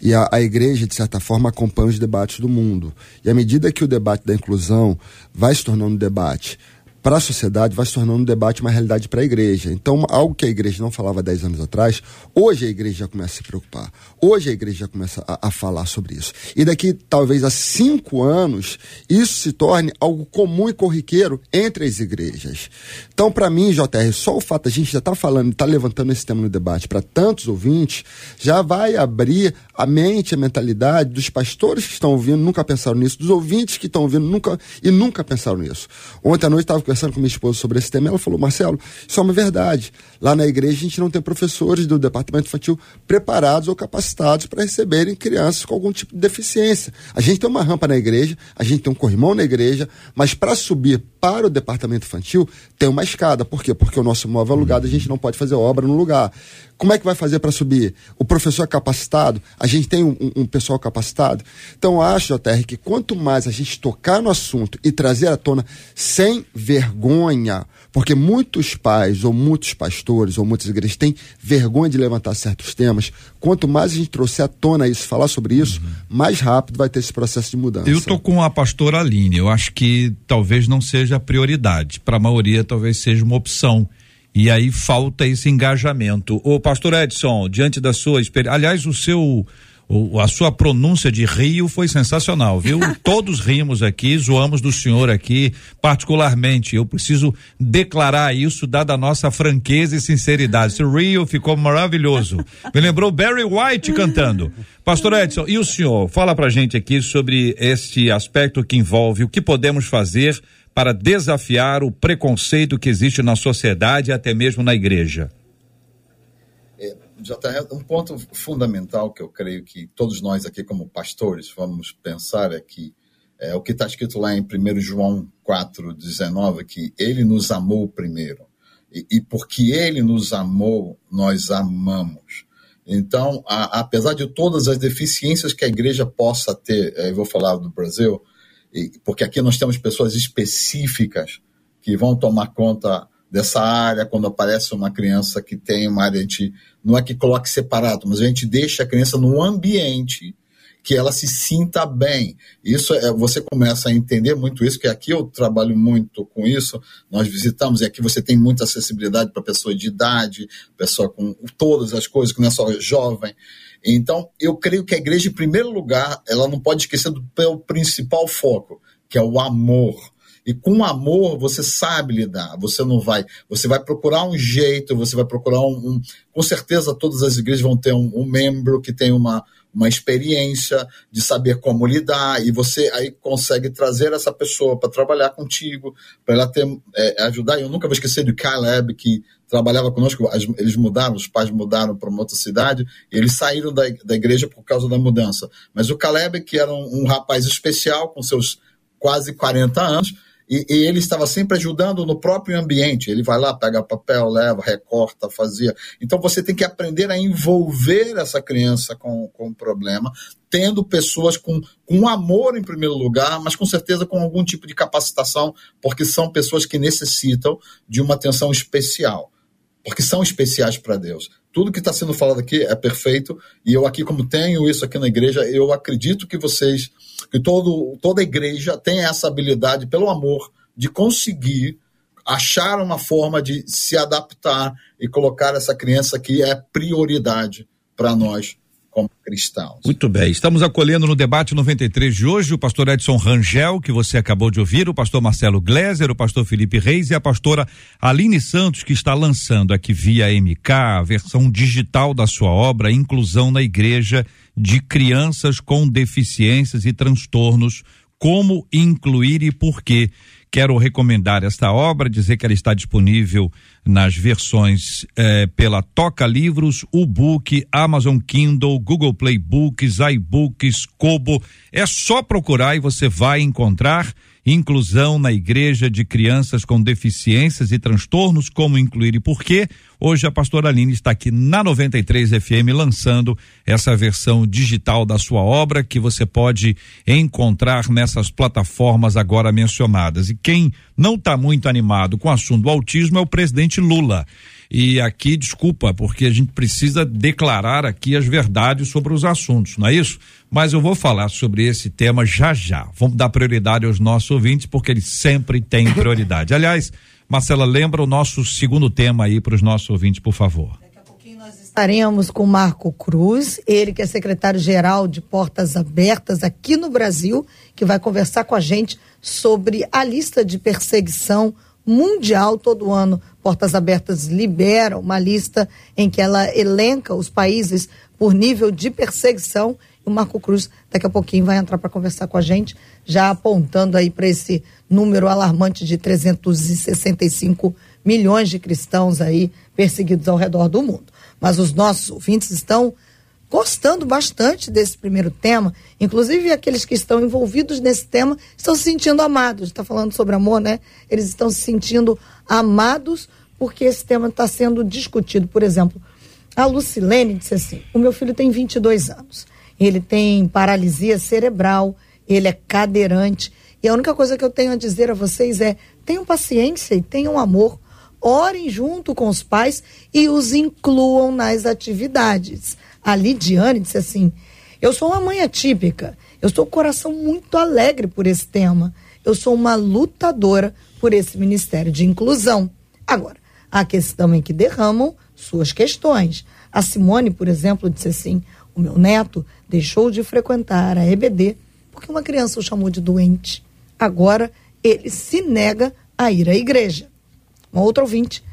[SPEAKER 3] E a, a, igreja, de certa forma, acompanha os debates do mundo. E à medida que o debate da inclusão vai se tornando um debate para a sociedade vai se tornando um debate, uma realidade para a igreja. Então, algo que a igreja não falava 10 anos atrás, hoje a igreja já começa a se preocupar. Hoje a igreja já começa a, a falar sobre isso. E daqui, talvez, a cinco anos, isso se torne algo comum e corriqueiro entre as igrejas. Então, para mim, JR, só o fato de a gente já estar tá falando, estar tá levantando esse tema no debate para tantos ouvintes, já vai abrir a mente, a mentalidade dos pastores que estão ouvindo, nunca pensaram nisso, dos ouvintes que estão ouvindo nunca e nunca pensaram nisso. Ontem à noite estava conversando com minha esposa sobre esse tema, ela falou, Marcelo, isso é uma verdade. Lá na igreja a gente não tem professores do departamento infantil preparados ou capacitados para receberem crianças com algum tipo de deficiência. A gente tem uma rampa na igreja, a gente tem um corrimão na igreja, mas para subir para o departamento infantil tem uma escada. Por quê? Porque o nosso imóvel é alugado, a gente não pode fazer obra no lugar. Como é que vai fazer para subir? O professor é capacitado? A gente tem um, um, pessoal capacitado? Então, acho, JR, que quanto mais a gente tocar no assunto e trazer à tona sem vergonha, porque muitos pais, ou muitos pastores, ou muitas igrejas têm vergonha de levantar certos temas, quanto mais a gente trouxer à tona isso, falar sobre isso, uhum. mais rápido vai ter esse processo de mudança.
[SPEAKER 1] Eu tô com a pastora Aline, eu acho que talvez não seja prioridade, para a maioria talvez seja uma opção e aí falta esse engajamento. O pastor Edson, diante da sua experiência, aliás, o seu o, a sua pronúncia de Rio foi sensacional, viu? Todos rimos aqui, zoamos do senhor aqui, particularmente. Eu preciso declarar isso, dada a nossa franqueza e sinceridade. Esse Rio ficou maravilhoso. Me lembrou Barry White cantando. Pastor Edson, e o senhor? Fala pra gente aqui sobre este aspecto que envolve o que podemos fazer para desafiar o preconceito que existe na sociedade e até mesmo na igreja?
[SPEAKER 4] É, um ponto fundamental que eu creio que todos nós aqui, como pastores, vamos pensar é que é o que está escrito lá em 1 João 4,19, que ele nos amou primeiro. E, e, porque ele nos amou, nós amamos. Então, a, apesar de todas as deficiências que a igreja possa ter, eu vou falar do Brasil, porque aqui nós temos pessoas específicas que vão tomar conta dessa área quando aparece uma criança que tem uma área, a gente não é que coloque separado, mas a gente deixa a criança no ambiente que ela se sinta bem. Isso é, você começa a entender muito isso, que aqui eu trabalho muito com isso. Nós visitamos e aqui você tem muita acessibilidade para pessoa de idade, pessoa com todas as coisas, que não é só jovem. Então, eu creio que a igreja, em primeiro lugar, ela não pode esquecer do principal foco, que é o amor. E com amor você sabe lidar, você não vai, você vai procurar um jeito, você vai procurar um, um com certeza todas as igrejas vão ter um, um membro que tem uma, uma experiência de saber como lidar e você aí consegue trazer essa pessoa para trabalhar contigo, para ela ter é, ajudar. Eu nunca vou esquecer do Caleb que trabalhava conosco, eles mudaram, os pais mudaram para uma outra cidade, e eles saíram da, da igreja por causa da mudança. Mas o Caleb, que era um, um rapaz especial, com seus quase 40 anos, e, e, ele estava sempre ajudando no próprio ambiente. Ele vai lá, pega papel, leva, recorta, fazia. Então você tem que aprender a envolver essa criança com, com o problema, tendo pessoas com, com amor em primeiro lugar, mas com certeza com algum tipo de capacitação, porque são pessoas que necessitam de uma atenção especial porque são especiais para Deus. Tudo que está sendo falado aqui é perfeito, e eu aqui, como tenho isso aqui na igreja, eu acredito que vocês, que todo, toda igreja tem essa habilidade, pelo amor, de conseguir achar uma forma de se adaptar e colocar essa criança que é prioridade para nós como cristãos.
[SPEAKER 1] Muito bem, estamos acolhendo no debate 93 de hoje o pastor Edson Rangel, que você acabou de ouvir, o pastor Marcelo Gleiser, o pastor Felipe Reis e a pastora Aline Santos, que está lançando aqui via MK a versão digital da sua obra Inclusão na Igreja de Crianças com Deficiências e Transtornos, como incluir e por quê. Quero recomendar esta obra, dizer que ela está disponível nas versões eh, pela Toca Livros, Ubook, Amazon Kindle, Google Play Books, iBooks, Kobo. É só procurar e você vai encontrar inclusão na igreja de crianças com deficiências e transtornos, como incluir e por quê. Hoje a pastora Aline está aqui na 93 FM lançando essa versão digital da sua obra que você pode encontrar nessas plataformas agora mencionadas. E quem não está muito animado com o assunto do autismo é o presidente Lula. E aqui, desculpa, porque a gente precisa declarar aqui as verdades sobre os assuntos, não é isso? Mas eu vou falar sobre esse tema já já. Vamos dar prioridade aos nossos ouvintes, porque eles sempre têm prioridade. Aliás, Marcela, lembra o nosso segundo tema aí para os nossos ouvintes, por favor. Daqui a
[SPEAKER 5] pouquinho nós estaremos com Marco Cruz, ele que é secretário-geral de Portas Abertas aqui no Brasil, que vai conversar com a gente sobre a lista de perseguição mundial todo ano. Portas Abertas libera uma lista em que ela elenca os países por nível de perseguição. O Marco Cruz, daqui a pouquinho, vai entrar para conversar com a gente, já apontando aí para esse número alarmante de 365 milhões de cristãos aí perseguidos ao redor do mundo. Mas os nossos ouvintes estão gostando bastante desse primeiro tema, inclusive aqueles que estão envolvidos nesse tema estão se sentindo amados. Está falando sobre amor, né? Eles estão se sentindo amados porque esse tema está sendo discutido. Por exemplo, a Lucilene disse assim: o meu filho tem 22 anos, ele tem paralisia cerebral, ele é cadeirante. E a única coisa que eu tenho a dizer a vocês é: tenham paciência e tenham amor. Orem junto com os pais e os incluam nas atividades. A Lidiane disse assim: Eu sou uma mãe atípica. Eu sou um coração muito alegre por esse tema. Eu sou uma lutadora por esse ministério de inclusão. Agora, há aqueles também que derramam suas questões. A Simone, por exemplo, disse assim: O meu neto deixou de frequentar a EBD porque uma criança o chamou de doente. Agora ele se nega a ir à igreja. Uma outra ouvinte,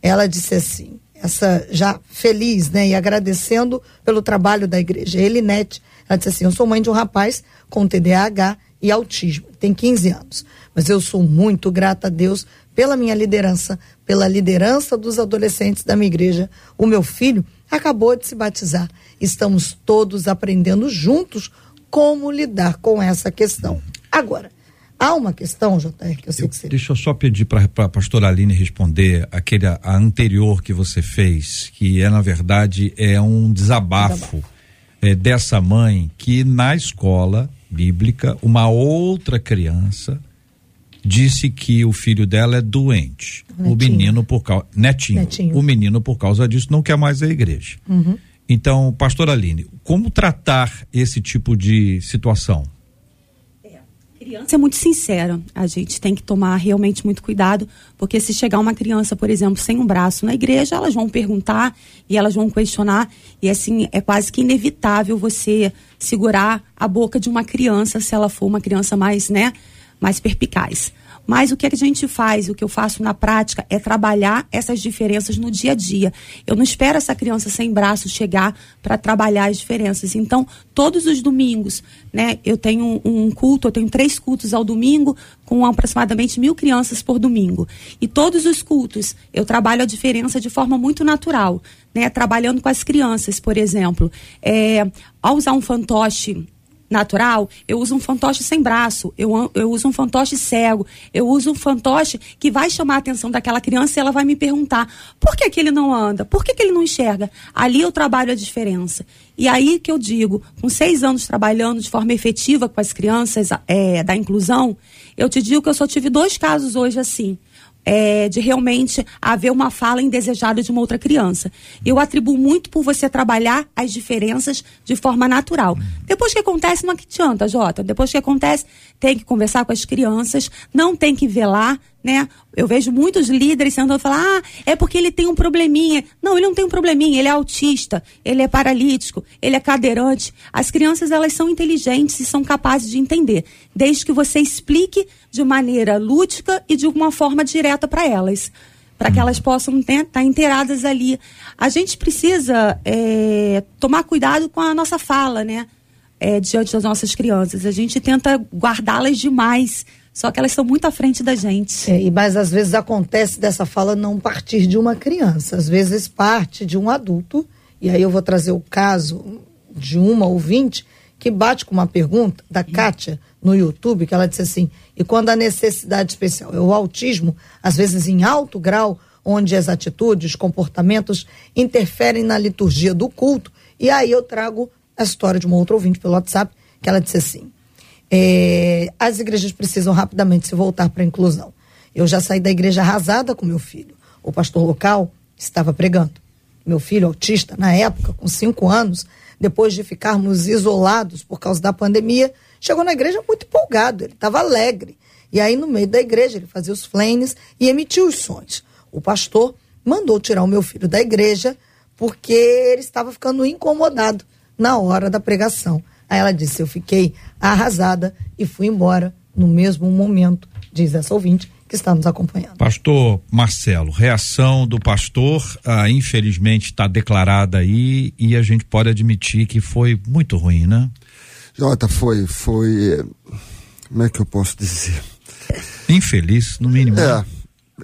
[SPEAKER 5] ela disse assim: essa já feliz, né, e agradecendo pelo trabalho da igreja. Elinete, ela disse assim: Eu sou mãe de um rapaz com TDAH e autismo, tem 15 anos, mas eu sou muito grata a Deus pela minha liderança, pela liderança dos adolescentes da minha igreja. O meu filho acabou de se batizar. Estamos todos aprendendo juntos como lidar com essa questão. Agora, Há uma questão, JR, que eu sei que você.
[SPEAKER 1] Deixa eu só pedir para a pastora Aline responder aquele a anterior que você fez, que é, na verdade, é um desabafo, desabafo. É, dessa mãe que na escola bíblica, uma outra criança disse que o filho dela é doente. Netinho. O menino por causa. Netinho, Netinho, O menino, por causa disso, não quer mais a igreja. Uhum. Então, pastor Aline, como tratar esse tipo de situação?
[SPEAKER 7] Criança é muito sincera. A gente tem que tomar realmente muito cuidado, porque se chegar uma criança, por exemplo, sem um braço na igreja, elas vão perguntar e elas vão questionar. E assim, é quase que inevitável você segurar a boca de uma criança se ela for uma criança mais, né, mais perpicaz. Mas o que a gente faz, o que eu faço na prática, é trabalhar essas diferenças no dia a dia. Eu não espero essa criança sem braço chegar para trabalhar as diferenças. Então, todos os domingos, né, eu tenho um culto, eu tenho três cultos ao domingo, com aproximadamente mil crianças por domingo. E todos os cultos, eu trabalho a diferença de forma muito natural. Né, trabalhando com as crianças, por exemplo. É, ao usar um fantoche natural, eu uso um fantoche sem braço, eu, eu uso um fantoche cego, eu uso um fantoche que vai chamar a atenção daquela criança e ela vai me perguntar por que, que ele não anda, por que, que ele não enxerga. Ali eu trabalho a diferença. E aí que eu digo, com seis anos trabalhando de forma efetiva com as crianças é, da inclusão, eu te digo que eu só tive dois casos hoje assim é, de realmente haver uma fala indesejada de uma outra criança. Eu atribuo muito por você trabalhar as diferenças de forma natural. Depois que acontece, não adianta, Jota. Depois que acontece, tem que conversar com as crianças, não tem que velar, né? Eu vejo muitos líderes sendo falar, ah, é porque ele tem um probleminha. Não, ele não tem um probleminha, ele é autista, ele é paralítico, ele é cadeirante. As crianças, elas são inteligentes e são capazes de entender, desde que você explique de maneira lúdica e de uma forma direta para elas. Para que elas possam estar tá inteiradas ali. A gente precisa é, tomar cuidado com a nossa fala, né? É, diante das nossas crianças. A gente tenta guardá-las demais só que elas estão muito à frente da gente.
[SPEAKER 5] É, mas às vezes acontece dessa fala não partir de uma criança, às vezes parte de um adulto. E aí eu vou trazer o caso de uma ouvinte que bate com uma pergunta da Kátia no YouTube, que ela disse assim: e quando a necessidade especial é o autismo, às vezes em alto grau, onde as atitudes, comportamentos interferem na liturgia do culto. E aí eu trago a história de uma outra ouvinte pelo WhatsApp, que ela disse assim: é, as igrejas precisam rapidamente se voltar para a inclusão. Eu já saí da igreja arrasada com meu filho. O pastor local estava pregando. Meu filho, autista, na época, com cinco anos, depois de ficarmos isolados por causa da pandemia, chegou na igreja muito empolgado, ele estava alegre. E aí, no meio da igreja, ele fazia os flanes e emitia os sons. O pastor mandou tirar o meu filho da igreja porque ele estava ficando incomodado na hora da pregação. Aí ela disse: Eu fiquei arrasada e fui embora no mesmo momento, diz essa ouvinte que está nos acompanhando.
[SPEAKER 1] Pastor Marcelo, reação do pastor, ah, infelizmente está declarada aí e a gente pode admitir que foi muito ruim, né?
[SPEAKER 3] Jota, foi, foi. Como é que eu posso dizer?
[SPEAKER 1] Infeliz, no mínimo.
[SPEAKER 3] É,
[SPEAKER 1] né?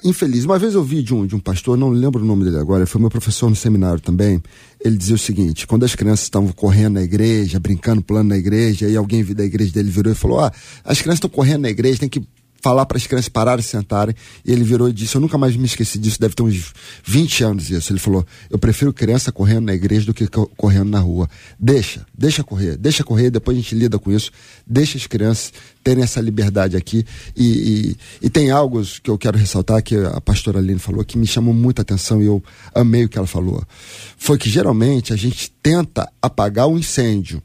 [SPEAKER 3] infeliz. Uma vez eu vi de um, de um pastor, não lembro o nome dele agora, foi meu professor no seminário também. Ele dizia o seguinte: quando as crianças estavam correndo na igreja, brincando, pulando na igreja, aí alguém da igreja dele virou e falou: Ah, as crianças estão correndo na igreja, tem que falar para as crianças pararem e sentarem. E ele virou e disse: Eu nunca mais me esqueci disso, deve ter uns 20 anos isso. Ele falou: Eu prefiro criança correndo na igreja do que co- correndo na rua. Deixa, deixa correr, deixa correr, depois a gente lida com isso. Deixa as crianças terem essa liberdade aqui. E, e, e tem algo que eu quero ressaltar que a pastora Aline falou que me chamou muita atenção e eu amei o que ela falou. Foi que geralmente a gente tenta apagar o incêndio.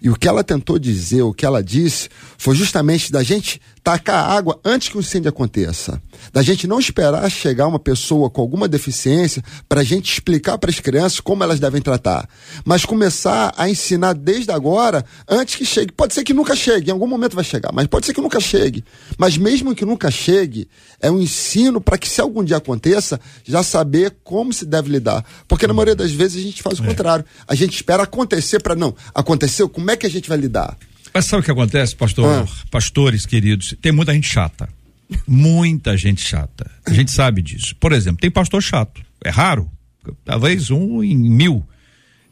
[SPEAKER 3] E o que ela tentou dizer, o que ela disse, foi justamente da gente tacar água antes que o incêndio aconteça. Da gente não esperar chegar uma pessoa com alguma deficiência para a gente explicar para as crianças como elas devem tratar. Mas começar a ensinar desde agora, antes que chegue. Pode ser que nunca chegue, em algum momento vai chegar, mas pode ser que nunca chegue. Mas mesmo que nunca chegue, é um ensino para que se algum dia aconteça, já saber como se deve lidar. Porque na maioria das vezes a gente faz o contrário. A gente espera acontecer para não. Aconteceu, como é que a gente vai lidar?
[SPEAKER 1] Mas sabe o que acontece, pastor?
[SPEAKER 3] Ah.
[SPEAKER 1] Pastores queridos, tem muita gente chata. Muita gente chata. A gente sabe disso. Por exemplo, tem pastor chato. É raro. Talvez um em mil.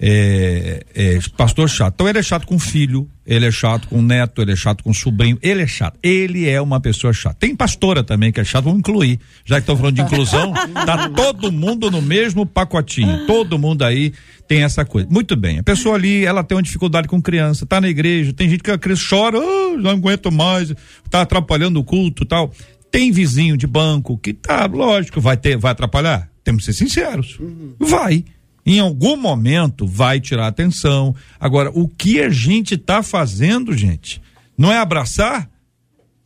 [SPEAKER 1] É, é, pastor chato. Então ele é chato com filho, ele é chato com neto, ele é chato com sobrinho, ele é chato. Ele é uma pessoa chata. Tem pastora também que é chato, vamos incluir. Já que estão falando de inclusão, tá todo mundo no mesmo pacotinho. Todo mundo aí tem essa coisa. Muito bem. A pessoa ali, ela tem uma dificuldade com criança, tá na igreja, tem gente que a criança chora, "Ah, não aguento mais, tá atrapalhando o culto, tal. Tem vizinho de banco que tá, lógico, vai ter, vai atrapalhar. Temos que ser sinceros. Vai. Em algum momento vai tirar atenção. Agora, o que a gente tá fazendo, gente? Não é abraçar?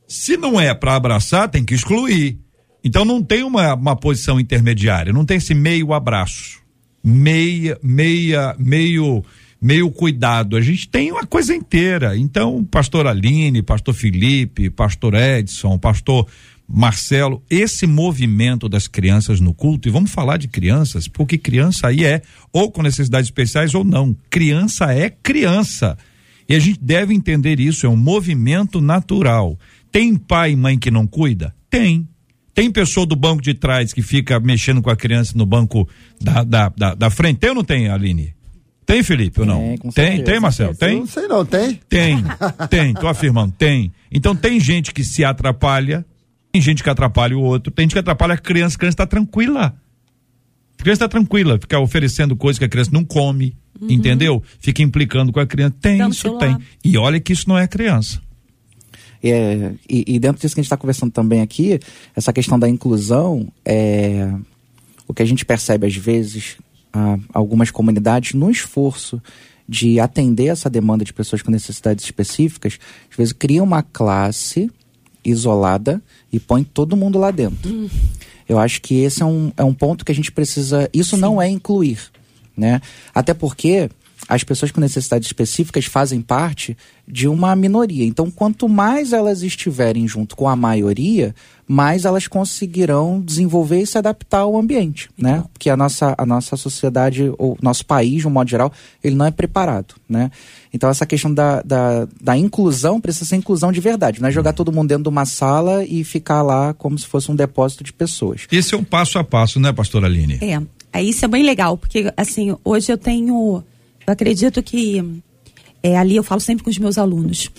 [SPEAKER 1] Se não é para abraçar, tem que excluir. Então não tem uma, uma posição intermediária, não tem esse meio abraço. Meia, meia, meio, meio cuidado. A gente tem uma coisa inteira. Então, pastor Aline, pastor Felipe, pastor Edson, pastor Marcelo, esse movimento das crianças no culto, e vamos falar de crianças, porque criança aí é ou com necessidades especiais ou não. Criança é criança. E a gente deve entender isso, é um movimento natural. Tem pai e mãe que não cuida? Tem. Tem pessoa do banco de trás que fica mexendo com a criança no banco da, da, da, da frente? Tem ou não tem, Aline? Tem, Felipe, ou não?
[SPEAKER 2] Tem, com
[SPEAKER 1] tem,
[SPEAKER 2] certeza.
[SPEAKER 1] tem, Marcelo? Tem?
[SPEAKER 3] Não sei não, tem?
[SPEAKER 1] Tem, tem, tô afirmando, tem. Então tem gente que se atrapalha, tem gente que atrapalha o outro, tem gente que atrapalha a criança, a criança tá tranquila. A criança tá tranquila, fica oferecendo coisas que a criança não come, entendeu? Fica implicando com a criança. Tem,
[SPEAKER 7] Dando
[SPEAKER 1] isso
[SPEAKER 7] celular.
[SPEAKER 1] tem. E olha que isso não é criança.
[SPEAKER 2] É, e, e dentro disso que a gente está conversando também aqui, essa questão da inclusão, é, o que a gente percebe às vezes, a, algumas comunidades, no esforço de atender essa demanda de pessoas com necessidades específicas, às vezes cria uma classe isolada e põe todo mundo lá dentro. Eu acho que esse é um, é um ponto que a gente precisa. Isso não é incluir. Né? Até porque as pessoas com necessidades específicas fazem parte de uma minoria. Então, quanto mais elas estiverem junto com a maioria, mais elas conseguirão desenvolver e se adaptar ao ambiente, né? Porque a nossa, a nossa sociedade, ou nosso país, de um modo geral, ele não é preparado, né? Então, essa questão da, da, da inclusão precisa ser inclusão de verdade. Não é jogar todo mundo dentro de uma sala e ficar lá como se fosse um depósito de pessoas.
[SPEAKER 1] Esse é um passo a passo, né, pastora Aline?
[SPEAKER 7] É, aí isso é bem legal, porque assim, hoje eu tenho, eu acredito que é, ali eu falo sempre com os meus alunos.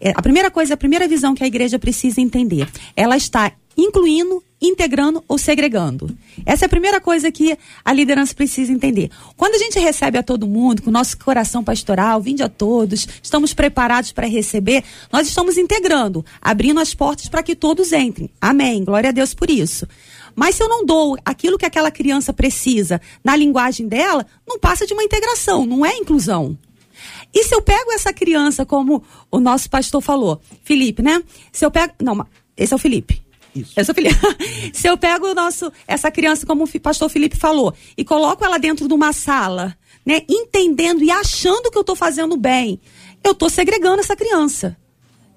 [SPEAKER 7] É, a primeira coisa, a primeira visão que a igreja precisa entender, ela está incluindo, integrando ou segregando. Essa é a primeira coisa que a liderança precisa entender. Quando a gente recebe a todo mundo, com o nosso coração pastoral, vinde a todos, estamos preparados para receber, nós estamos integrando, abrindo as portas para que todos entrem. Amém. Glória a Deus por isso. Mas se eu não dou aquilo que aquela criança precisa na linguagem dela, não passa de uma integração, não é inclusão. E se eu pego essa criança, como o nosso pastor falou, Felipe, né? Se eu pego. Não, esse é o Felipe.
[SPEAKER 2] Isso.
[SPEAKER 7] Esse é o Felipe. se eu pego o nosso, essa criança, como o pastor Felipe falou, e coloco ela dentro de uma sala, né? Entendendo e achando que eu estou fazendo bem, eu estou segregando essa criança.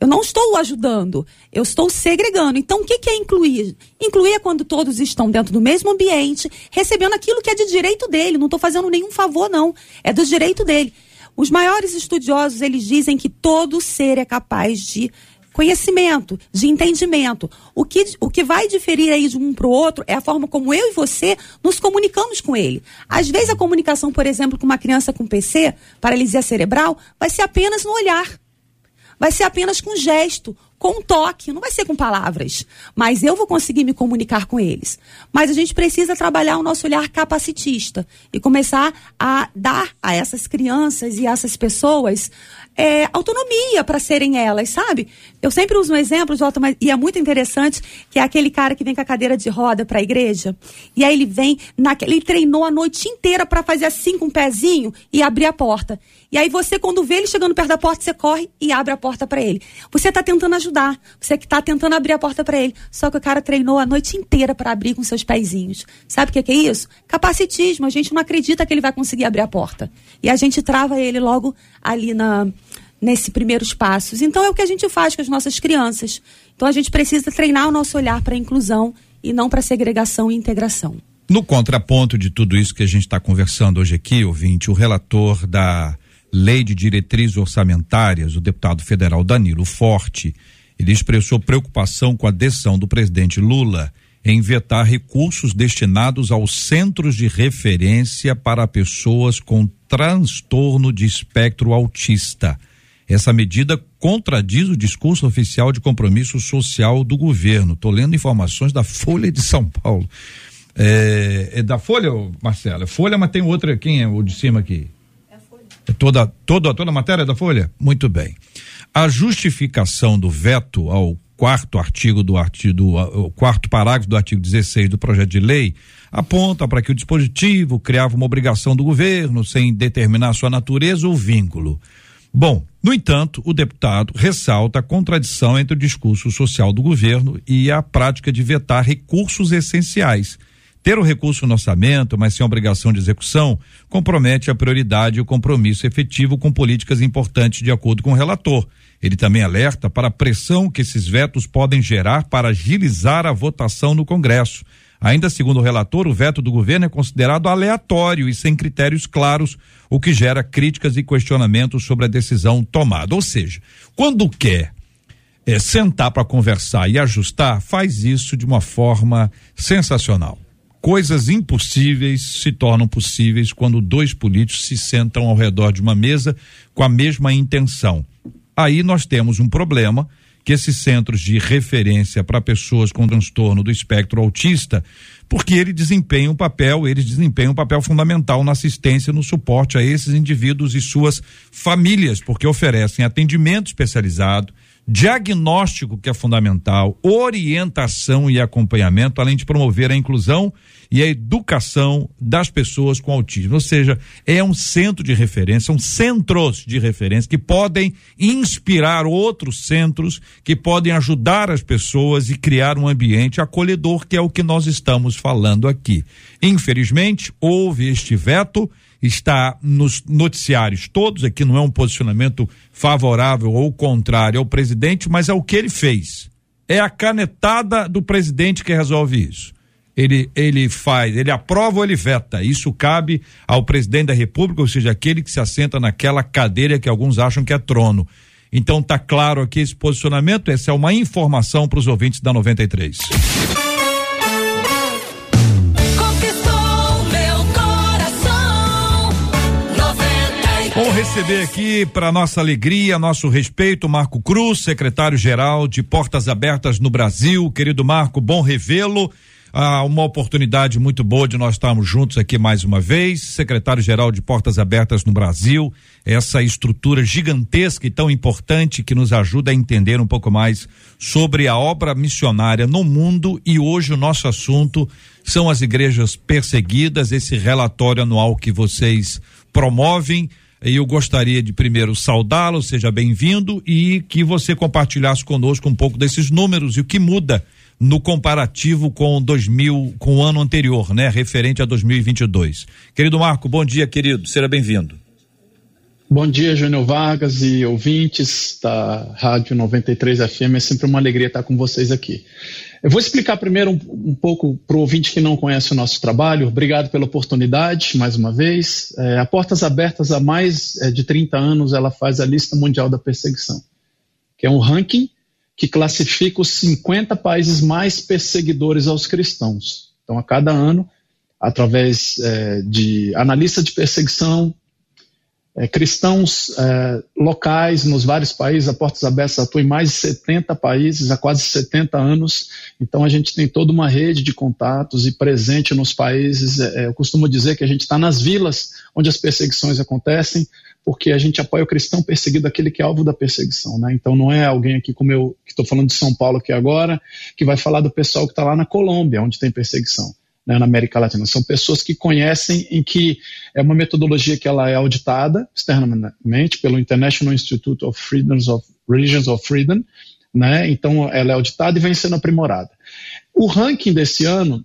[SPEAKER 7] Eu não estou ajudando, eu estou segregando. Então, o que, que é incluir? Incluir é quando todos estão dentro do mesmo ambiente, recebendo aquilo que é de direito dele. Não estou fazendo nenhum favor, não. É do direito dele. Os maiores estudiosos, eles dizem que todo ser é capaz de conhecimento, de entendimento. O que, o que vai diferir aí de um para o outro é a forma como eu e você nos comunicamos com ele. Às vezes a comunicação, por exemplo, com uma criança com PC, paralisia cerebral, vai ser apenas no olhar. Vai ser apenas com gesto, com um toque, não vai ser com palavras. Mas eu vou conseguir me comunicar com eles. Mas a gente precisa trabalhar o nosso olhar capacitista e começar a dar a essas crianças e a essas pessoas é, autonomia para serem elas, sabe? Eu sempre uso um exemplo, Jota, mas, e é muito interessante, que é aquele cara que vem com a cadeira de roda para a igreja, e aí ele vem, naquele, ele treinou a noite inteira para fazer assim com o um pezinho e abrir a porta. E aí você, quando vê ele chegando perto da porta, você corre e abre a porta para ele. Você está tentando ajudar, você que está tentando abrir a porta para ele, só que o cara treinou a noite inteira para abrir com seus pezinhos. Sabe o que, que é isso? Capacitismo. A gente não acredita que ele vai conseguir abrir a porta. E a gente trava ele logo ali na nesse primeiros passos. Então é o que a gente faz com as nossas crianças. Então a gente precisa treinar o nosso olhar para a inclusão e não para segregação e integração.
[SPEAKER 1] No contraponto de tudo isso que a gente está conversando hoje aqui, ouvinte, o relator da Lei de Diretrizes Orçamentárias, o deputado federal Danilo Forte, ele expressou preocupação com a decisão do presidente Lula em vetar recursos destinados aos centros de referência para pessoas com transtorno de espectro autista. Essa medida contradiz o discurso oficial de compromisso social do governo. Estou lendo informações da Folha de São Paulo. É, é da Folha, Marcela? Folha, mas tem outra. Quem é o de cima aqui? Toda, toda, toda a matéria da Folha? Muito bem. A justificação do veto ao quarto artigo do artigo, do, quarto parágrafo do artigo 16 do projeto de lei aponta para que o dispositivo criava uma obrigação do governo sem determinar sua natureza ou vínculo. Bom, no entanto, o deputado ressalta a contradição entre o discurso social do governo e a prática de vetar recursos essenciais. Ter o recurso no orçamento, mas sem obrigação de execução, compromete a prioridade e o compromisso efetivo com políticas importantes, de acordo com o relator. Ele também alerta para a pressão que esses vetos podem gerar para agilizar a votação no Congresso. Ainda segundo o relator, o veto do governo é considerado aleatório e sem critérios claros, o que gera críticas e questionamentos sobre a decisão tomada. Ou seja, quando quer é, sentar para conversar e ajustar, faz isso de uma forma sensacional. Coisas impossíveis se tornam possíveis quando dois políticos se sentam ao redor de uma mesa com a mesma intenção. Aí nós temos um problema que esses centros de referência para pessoas com transtorno do espectro autista, porque ele desempenha um papel, eles desempenham um papel fundamental na assistência, no suporte a esses indivíduos e suas famílias, porque oferecem atendimento especializado, diagnóstico que é fundamental, orientação e acompanhamento, além de promover a inclusão e a educação das pessoas com autismo. Ou seja, é um centro de referência, são centros de referência que podem inspirar outros centros, que podem ajudar as pessoas e criar um ambiente acolhedor, que é o que nós estamos falando aqui. Infelizmente, houve este veto está nos noticiários todos, aqui não é um posicionamento favorável ou contrário ao presidente, mas é o que ele fez. É a canetada do presidente que resolve isso. Ele, ele faz, ele aprova ou ele veta. Isso cabe ao presidente da República, ou seja, aquele que se assenta naquela cadeira que alguns acham que é trono. Então tá claro aqui esse posicionamento, essa é uma informação para os ouvintes da 93. Receber aqui, para nossa alegria, nosso respeito, Marco Cruz, secretário-geral de Portas Abertas no Brasil. Querido Marco, bom revê-lo. Ah, uma oportunidade muito boa de nós estarmos juntos aqui mais uma vez. Secretário-geral de Portas Abertas no Brasil, essa estrutura gigantesca e tão importante que nos ajuda a entender um pouco mais sobre a obra missionária no mundo. E hoje o nosso assunto são as igrejas perseguidas, esse relatório anual que vocês promovem eu gostaria de primeiro saudá-lo, seja bem-vindo e que você compartilhasse conosco um pouco desses números e o que muda no comparativo com 2000, com o ano anterior, né, referente a 2022. Querido Marco, bom dia, querido, seja bem-vindo.
[SPEAKER 8] Bom dia, Júnior Vargas e ouvintes da Rádio 93 FM. É sempre uma alegria estar com vocês aqui. Eu vou explicar primeiro um, um pouco para o ouvinte que não conhece o nosso trabalho. Obrigado pela oportunidade, mais uma vez. É, a Portas Abertas, há mais é, de 30 anos, ela faz a Lista Mundial da Perseguição, que é um ranking que classifica os 50 países mais perseguidores aos cristãos. Então, a cada ano, através é, de analista de perseguição, é, cristãos é, locais nos vários países, a Portas Abertas atua em mais de 70 países há quase 70 anos, então a gente tem toda uma rede de contatos e presente nos países. É, eu costumo dizer que a gente está nas vilas onde as perseguições acontecem, porque a gente apoia o cristão perseguido, aquele que é alvo da perseguição. Né? Então não é alguém aqui como eu, que estou falando de São Paulo aqui agora, que vai falar do pessoal que está lá na Colômbia, onde tem perseguição né, na América Latina. São pessoas que conhecem em que é uma metodologia que ela é auditada externamente pelo International Institute of Freedoms of Religions of Freedom, né? Então ela é auditada e vem sendo aprimorada. O ranking desse ano,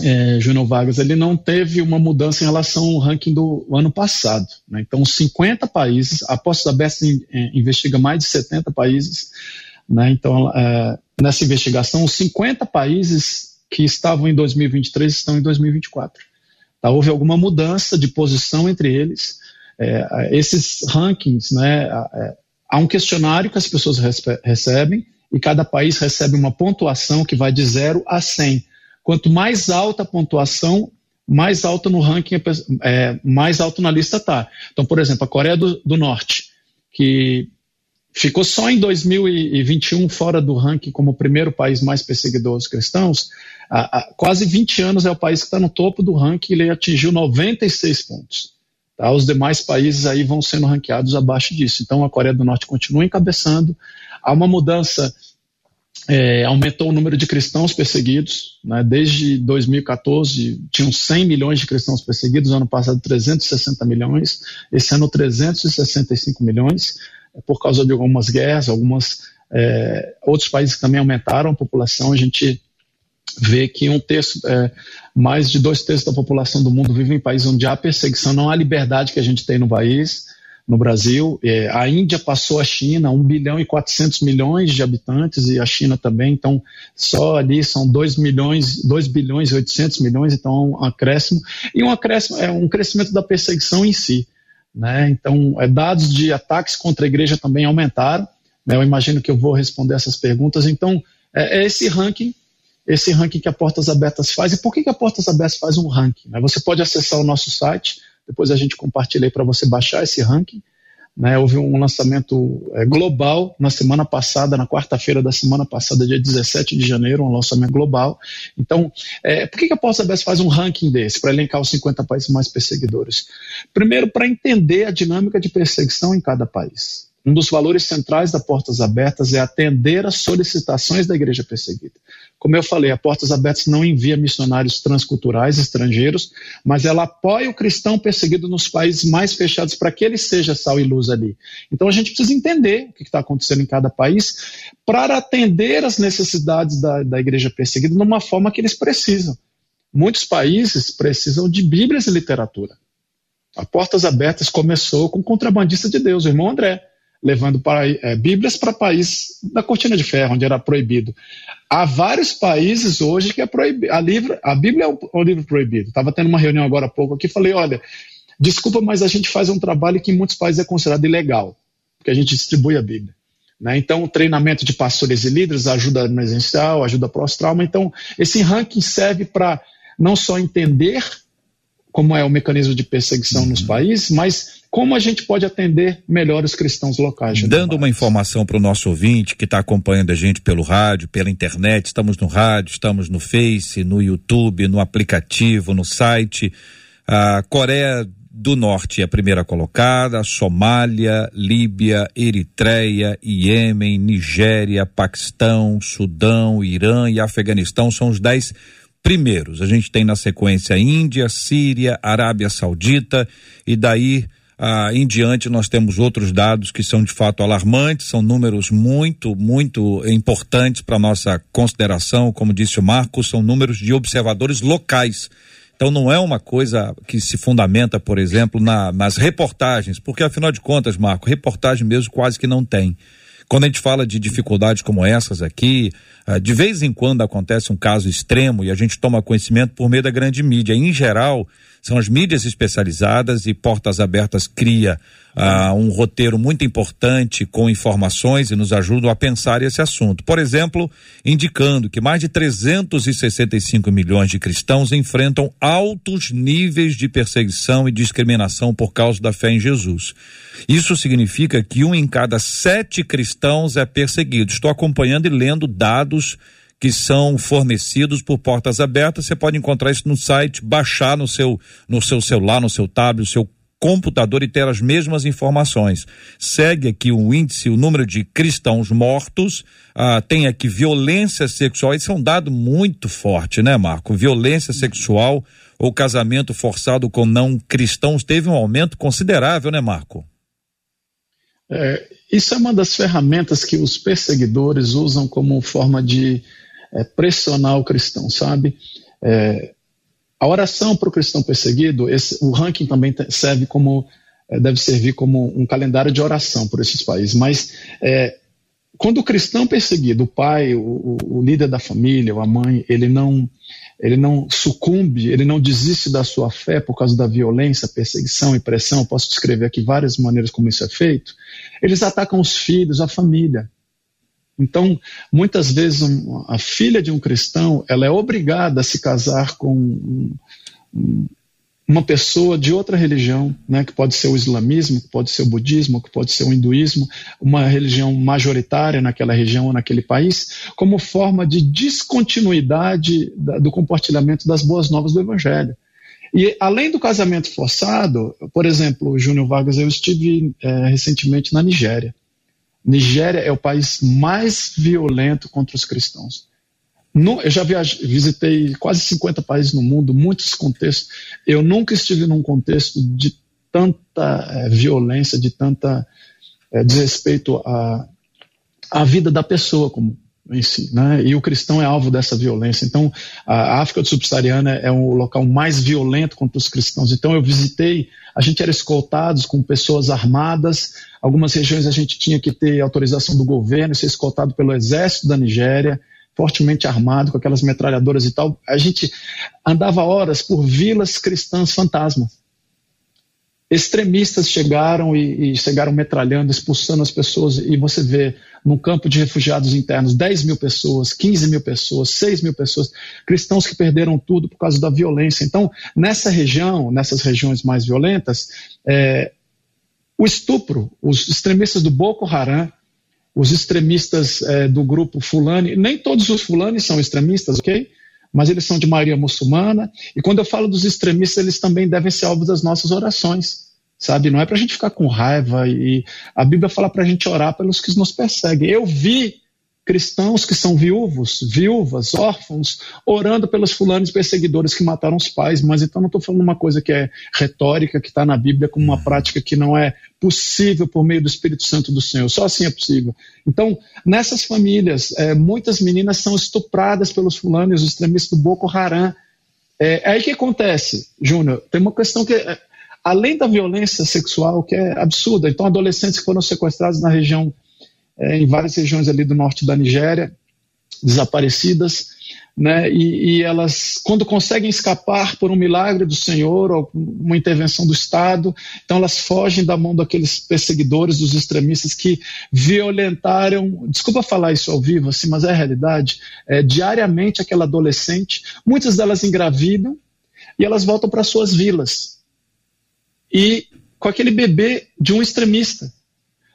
[SPEAKER 8] é, Júnior Vargas, ele não teve uma mudança em relação ao ranking do ano passado. Né? Então, 50 países, a Postos Abertos investiga mais de 70 países. Né? Então, é, nessa investigação, os 50 países que estavam em 2023 estão em 2024. Tá? Houve alguma mudança de posição entre eles. É, esses rankings, né, é, há um questionário que as pessoas recebem e cada país recebe uma pontuação que vai de 0 a 100. Quanto mais alta a pontuação, mais alta no ranking, é, mais alto na lista está. Então, por exemplo, a Coreia do, do Norte, que ficou só em 2021 fora do ranking como o primeiro país mais perseguidor aos cristãos, há, há quase 20 anos é o país que está no topo do ranking, ele atingiu 96 pontos. Tá? Os demais países aí vão sendo ranqueados abaixo disso. Então a Coreia do Norte continua encabeçando. Há uma mudança, é, aumentou o número de cristãos perseguidos. Né? Desde 2014 tinham 100 milhões de cristãos perseguidos, ano passado 360 milhões, esse ano 365 milhões, por causa de algumas guerras, algumas é, outros países também aumentaram a população. A gente vê que um terço, é, mais de dois terços da população do mundo vive em países onde há perseguição, não há liberdade que a gente tem no país, no Brasil. É, a Índia passou a China, 1 bilhão e 400 milhões de habitantes, e a China também, então só ali são 2 milhões, 2 bilhões e 800 milhões, então é um acréscimo, e um acréscimo é um crescimento da perseguição em si. Né? Então, é, dados de ataques contra a igreja também aumentaram. Né? Eu imagino que eu vou responder essas perguntas. Então, é, é esse ranking esse ranking que a Portas Abertas faz. E por que, que a Portas Abertas faz um ranking? Né? Você pode acessar o nosso site, depois a gente compartilha aí para você baixar esse ranking. Né? Houve um lançamento é, global na semana passada, na quarta-feira da semana passada, dia 17 de janeiro, um lançamento global. Então, é, por que, que a Portas Abertas faz um ranking desse, para elencar os 50 países mais perseguidores? Primeiro, para entender a dinâmica de perseguição em cada país. Um dos valores centrais da Portas Abertas é atender às solicitações da igreja perseguida. Como eu falei, a Portas Abertas não envia missionários transculturais estrangeiros, mas ela apoia o cristão perseguido nos países mais fechados para que ele seja sal e luz ali. Então a gente precisa entender o que está acontecendo em cada país para atender às necessidades da, da igreja perseguida numa forma que eles precisam. Muitos países precisam de Bíblias e literatura. A Portas Abertas começou com o contrabandista de Deus, o irmão André levando para, é, Bíblias para países da cortina de ferro, onde era proibido. Há vários países hoje que é proibido. A, livro, a Bíblia é um, um livro proibido. Estava tendo uma reunião agora há pouco aqui falei: olha, desculpa, mas a gente faz um trabalho que em muitos países é considerado ilegal, porque a gente distribui a Bíblia. Né? Então, o treinamento de pastores e líderes ajuda no essencial, ajuda pós-trauma. Então, esse ranking serve para não só entender como é o mecanismo de perseguição uhum. nos países, mas como a gente pode atender melhor os cristãos locais.
[SPEAKER 1] Dando uma informação para o nosso ouvinte que está acompanhando a gente pelo rádio, pela internet, estamos no rádio, estamos no Face, no YouTube, no aplicativo, no site. A Coreia do Norte é a primeira colocada, Somália, Líbia, Eritreia, Iêmen, Nigéria, Paquistão, Sudão, Irã e Afeganistão são os dez primeiros. A gente tem na sequência Índia, Síria, Arábia Saudita e daí ah, em diante nós temos outros dados que são de fato alarmantes, são números muito, muito importantes para nossa consideração, como disse o Marcos, são números de observadores locais Então não é uma coisa que se fundamenta, por exemplo, na, nas reportagens, porque afinal de contas, Marco, reportagem mesmo quase que não tem. Quando a gente fala de dificuldades como essas aqui, de vez em quando acontece um caso extremo e a gente toma conhecimento por meio da grande mídia. Em geral, são as mídias especializadas e Portas Abertas cria uh, um roteiro muito importante com informações e nos ajudam a pensar esse assunto. Por exemplo, indicando que mais de 365 milhões de cristãos enfrentam altos níveis de perseguição e discriminação por causa da fé em Jesus. Isso significa que um em cada sete cristãos é perseguido. Estou acompanhando e lendo dados que são fornecidos por portas abertas. Você pode encontrar isso no site, baixar no seu no seu celular, no seu tablet, no seu computador e ter as mesmas informações. Segue aqui o índice, o número de cristãos mortos, ah, tem aqui violência sexual, isso é um dado muito forte, né, Marco? Violência sexual ou casamento forçado com não cristãos teve um aumento considerável, né, Marco?
[SPEAKER 8] É, isso é uma das ferramentas que os perseguidores usam como forma de é, pressionar o cristão, sabe? É, a oração para o cristão perseguido, esse, o ranking também serve como é, deve servir como um calendário de oração por esses países. Mas é, quando o cristão perseguido, o pai, o, o, líder da família, a mãe, ele não ele não sucumbe, ele não desiste da sua fé por causa da violência, perseguição e pressão. Posso descrever aqui várias maneiras como isso é feito. Eles atacam os filhos, a família. Então, muitas vezes, um, a filha de um cristão ela é obrigada a se casar com um, um, uma pessoa de outra religião, né, que pode ser o islamismo, que pode ser o budismo, que pode ser o hinduísmo, uma religião majoritária naquela região ou naquele país, como forma de descontinuidade da, do compartilhamento das boas novas do Evangelho. E além do casamento forçado, por exemplo, Júnior Vargas, eu estive é, recentemente na Nigéria. Nigéria é o país mais violento contra os cristãos. No, eu já viajei, visitei quase 50 países no mundo, muitos contextos. Eu nunca estive num contexto de tanta é, violência, de tanta é, desrespeito à, à vida da pessoa como em si, né? E o cristão é alvo dessa violência. Então, a África subsaariana é o local mais violento contra os cristãos. Então, eu visitei, a gente era escoltados com pessoas armadas. Algumas regiões a gente tinha que ter autorização do governo, ser escoltado pelo exército da Nigéria, fortemente armado com aquelas metralhadoras e tal. A gente andava horas por vilas cristãs fantasmas extremistas chegaram e, e, chegaram metralhando, expulsando as pessoas, e você vê no campo de refugiados internos 10 mil pessoas, 15 mil pessoas, 6 mil pessoas, cristãos que perderam tudo por causa da violência. Então, nessa região, nessas regiões mais violentas, é, o estupro, os extremistas do Boko Haram, os extremistas é, do grupo Fulani, nem todos os Fulani são extremistas, ok? Mas eles são de maioria muçulmana. E quando eu falo dos extremistas, eles também devem ser alvo das nossas orações, sabe? Não é para a gente ficar com raiva. E a Bíblia fala para a gente orar pelos que nos perseguem. Eu vi cristãos que são viúvos, viúvas, órfãos, orando pelos fulanos perseguidores que mataram os pais. Mas então não estou falando uma coisa que é retórica, que está na Bíblia, como uma prática que não é possível por meio do Espírito Santo do Senhor. Só assim é possível. Então, nessas famílias, é, muitas meninas são estupradas pelos fulanos, os extremistas do Boko Haram. É, é aí que acontece, Júnior. Tem uma questão que é, além da violência sexual, que é absurda. Então, adolescentes que foram sequestrados na região é, em várias regiões ali do norte da Nigéria, desaparecidas, né? E, e, elas, quando conseguem escapar por um milagre do Senhor ou uma intervenção do Estado, então elas fogem da mão daqueles perseguidores, dos extremistas que violentaram, desculpa falar isso ao vivo, assim, mas é a realidade, é, diariamente aquela adolescente, muitas delas engravidam e elas voltam para suas vilas. E com aquele bebê de um extremista.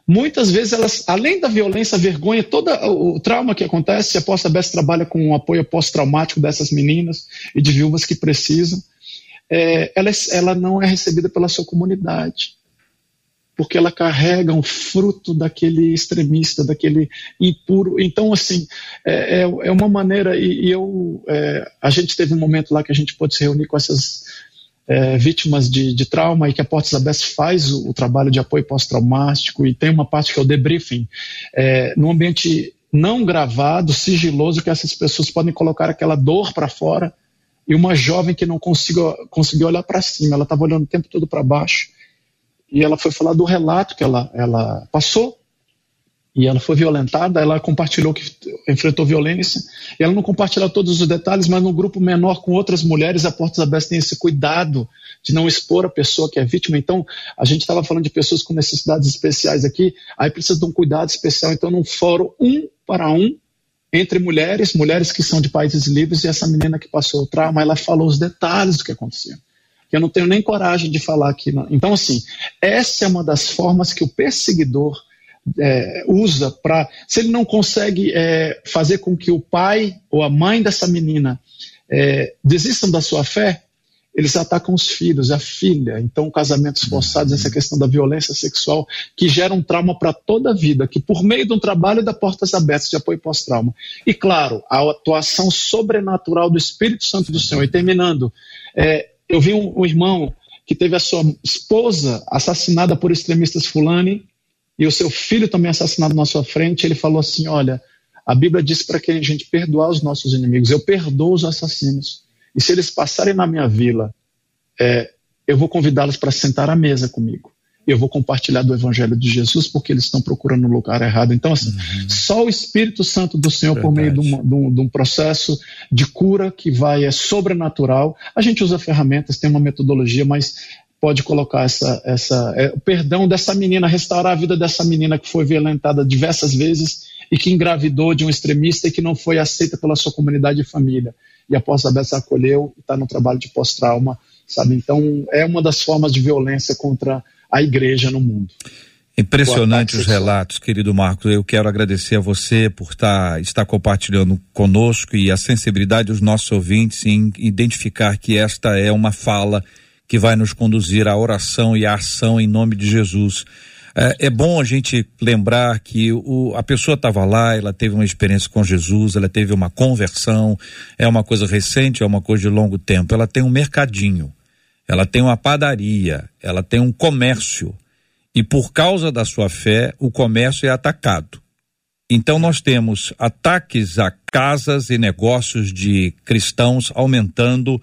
[SPEAKER 8] Muitas vezes elas, além da violência, vergonha, todo o trauma que acontece, a Posta Best trabalha com o apoio pós-traumático dessas meninas e de viúvas que precisam, é, ela, ela não é recebida pela sua comunidade, porque ela carrega um fruto daquele extremista, daquele impuro. Então, assim, é, é, é uma maneira, e, e eu, é, a gente teve um momento lá que a gente pôde se reunir com essas é, vítimas de, de, trauma e que a Portas Abertas faz o, o trabalho de apoio pós-traumático e tem uma parte que é o debriefing, é, num ambiente não gravado, sigiloso, que essas pessoas podem colocar aquela dor para fora e uma jovem que não conseguiu, conseguiu olhar para cima, ela estava olhando o tempo todo para baixo. E ela foi falar do relato que ela, ela passou e ela foi violentada, ela compartilhou que enfrentou violência, e ela não compartilhou todos os detalhes, mas num grupo menor com outras mulheres, a Portas Abertas tem esse cuidado de não expor a pessoa que é vítima. Então, a gente estava falando de pessoas com necessidades especiais aqui, aí precisa de um cuidado especial. Então, num fórum um para um, entre mulheres, mulheres que são de países livres, e essa menina que passou o trauma, ela falou os detalhes do que aconteceu. Eu não tenho nem coragem de falar aqui. Não. Então, assim, essa é uma das formas que o perseguidor é, usa para. Se ele não consegue é, fazer com que o pai ou a mãe dessa menina é, desistam da sua fé, eles atacam os filhos, a filha. Então, casamentos forçados, essa questão da violência sexual, que gera um trauma para toda a vida, que por meio de um trabalho da Portas Abertas de apoio pós-trauma. E, claro, a atuação sobrenatural do Espírito Santo do Senhor. E terminando, é, eu vi um, um irmão que teve a sua esposa assassinada por extremistas fulani e o seu filho também assassinado na sua frente, ele falou assim: Olha, a Bíblia diz para que a gente perdoar os nossos inimigos. Eu perdoo os assassinos. E se eles passarem na minha vila, é, eu vou convidá-los para sentar à mesa comigo. Eu vou compartilhar do Evangelho de Jesus porque eles estão procurando no lugar errado. Então, assim, uhum. só o Espírito Santo do Senhor, Verdade. por meio de um, de, um, de um, processo de cura que vai, é sobrenatural. A gente usa ferramentas, tem uma metodologia, mas pode colocar essa, essa é, o perdão dessa menina, restaurar a vida dessa menina que foi violentada diversas vezes e que engravidou de um extremista e que não foi aceita pela sua comunidade e família. E a pós-aberta acolheu e está no trabalho de pós-trauma, sabe? Então, é uma das formas de violência contra a igreja no mundo.
[SPEAKER 1] Impressionante os relatos, querido Marcos. Eu quero agradecer a você por estar, estar compartilhando conosco e a sensibilidade dos nossos ouvintes em identificar que esta é uma fala que vai nos conduzir à oração e à ação em nome de Jesus. É, é bom a gente lembrar que o, a pessoa estava lá, ela teve uma experiência com Jesus, ela teve uma conversão, é uma coisa recente, é uma coisa de longo tempo. Ela tem um mercadinho, ela tem uma padaria, ela tem um comércio. E por causa da sua fé, o comércio é atacado. Então nós temos ataques a casas e negócios de cristãos aumentando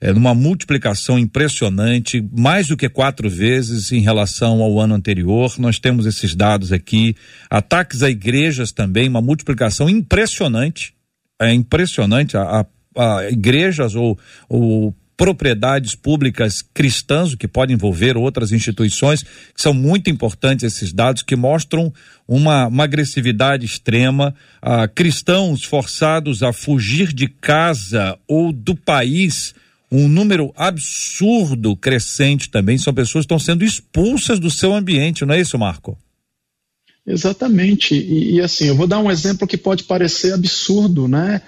[SPEAKER 1] é, numa multiplicação impressionante, mais do que quatro vezes em relação ao ano anterior. Nós temos esses dados aqui. Ataques a igrejas também, uma multiplicação impressionante. É impressionante. A, a, a igrejas ou, ou propriedades públicas cristãs, o que pode envolver outras instituições, que são muito importantes esses dados, que mostram uma, uma agressividade extrema, ah, cristãos forçados a fugir de casa ou do país um número absurdo crescente também são pessoas que estão sendo expulsas do seu ambiente, não é isso, Marco?
[SPEAKER 8] Exatamente. E, e assim, eu vou dar um exemplo que pode parecer absurdo, né?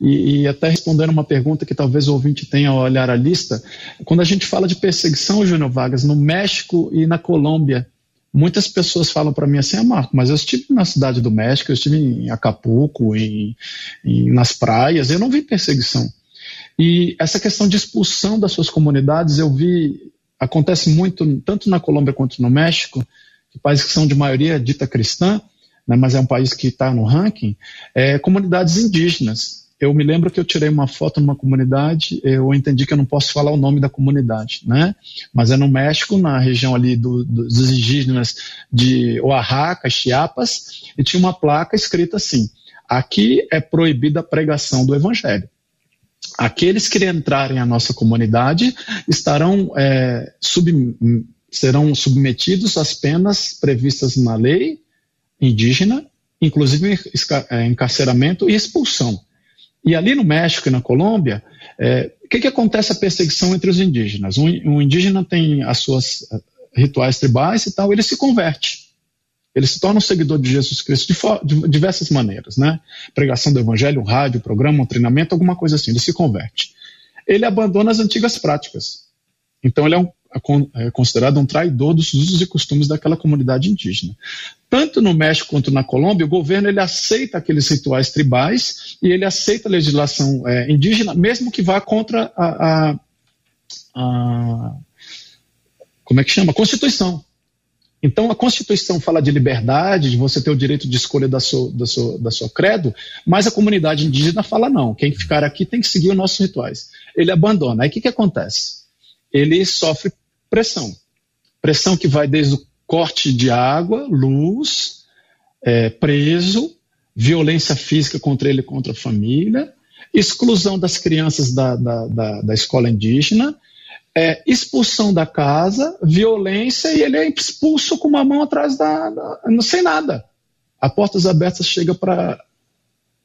[SPEAKER 8] E, e, até respondendo uma pergunta que talvez o ouvinte tenha ao olhar a lista, quando a gente fala de perseguição, Júnior Vargas, no México e na Colômbia, muitas pessoas falam para mim assim, ah, Marco, mas eu estive na cidade do México, eu estive em Acapulco, em, em, nas praias, eu não vi perseguição. E essa questão de expulsão das suas comunidades, eu vi, acontece muito, tanto na Colômbia quanto no México, países que são de maioria dita cristã, né, mas é um país que está no ranking, é, comunidades indígenas. Eu me lembro que eu tirei uma foto numa comunidade, eu entendi que eu não posso falar o nome da comunidade, né? Mas é no México, na região ali do, dos indígenas de Oaxaca, Chiapas, e tinha uma placa escrita assim: aqui é proibida a pregação do evangelho aqueles que entrarem à nossa comunidade estarão é, sub, serão submetidos às penas previstas na lei indígena, inclusive é, encarceramento e expulsão. E ali no México e na Colômbia, é, o que, que acontece a perseguição entre os indígenas? Um, um indígena tem as suas é, rituais tribais e tal, ele se converte. Ele se torna um seguidor de Jesus Cristo de, de diversas maneiras, né? Pregação do evangelho, um rádio, um programa, um treinamento, alguma coisa assim. Ele se converte. Ele abandona as antigas práticas. Então ele é, um, é considerado um traidor dos usos e costumes daquela comunidade indígena. Tanto no México quanto na Colômbia, o governo ele aceita aqueles rituais tribais e ele aceita a legislação é, indígena, mesmo que vá contra a, a, a como é que chama? A Constituição. Então a Constituição fala de liberdade, de você ter o direito de escolha da sua, da sua, da sua credo, mas a comunidade indígena fala não. Quem ficar aqui tem que seguir os nossos rituais. Ele abandona. Aí o que, que acontece? Ele sofre pressão. Pressão que vai desde o corte de água, luz, é, preso, violência física contra ele e contra a família, exclusão das crianças da, da, da, da escola indígena, é, expulsão da casa, violência e ele é expulso com uma mão atrás da. da não sei nada. A Portas Abertas chega para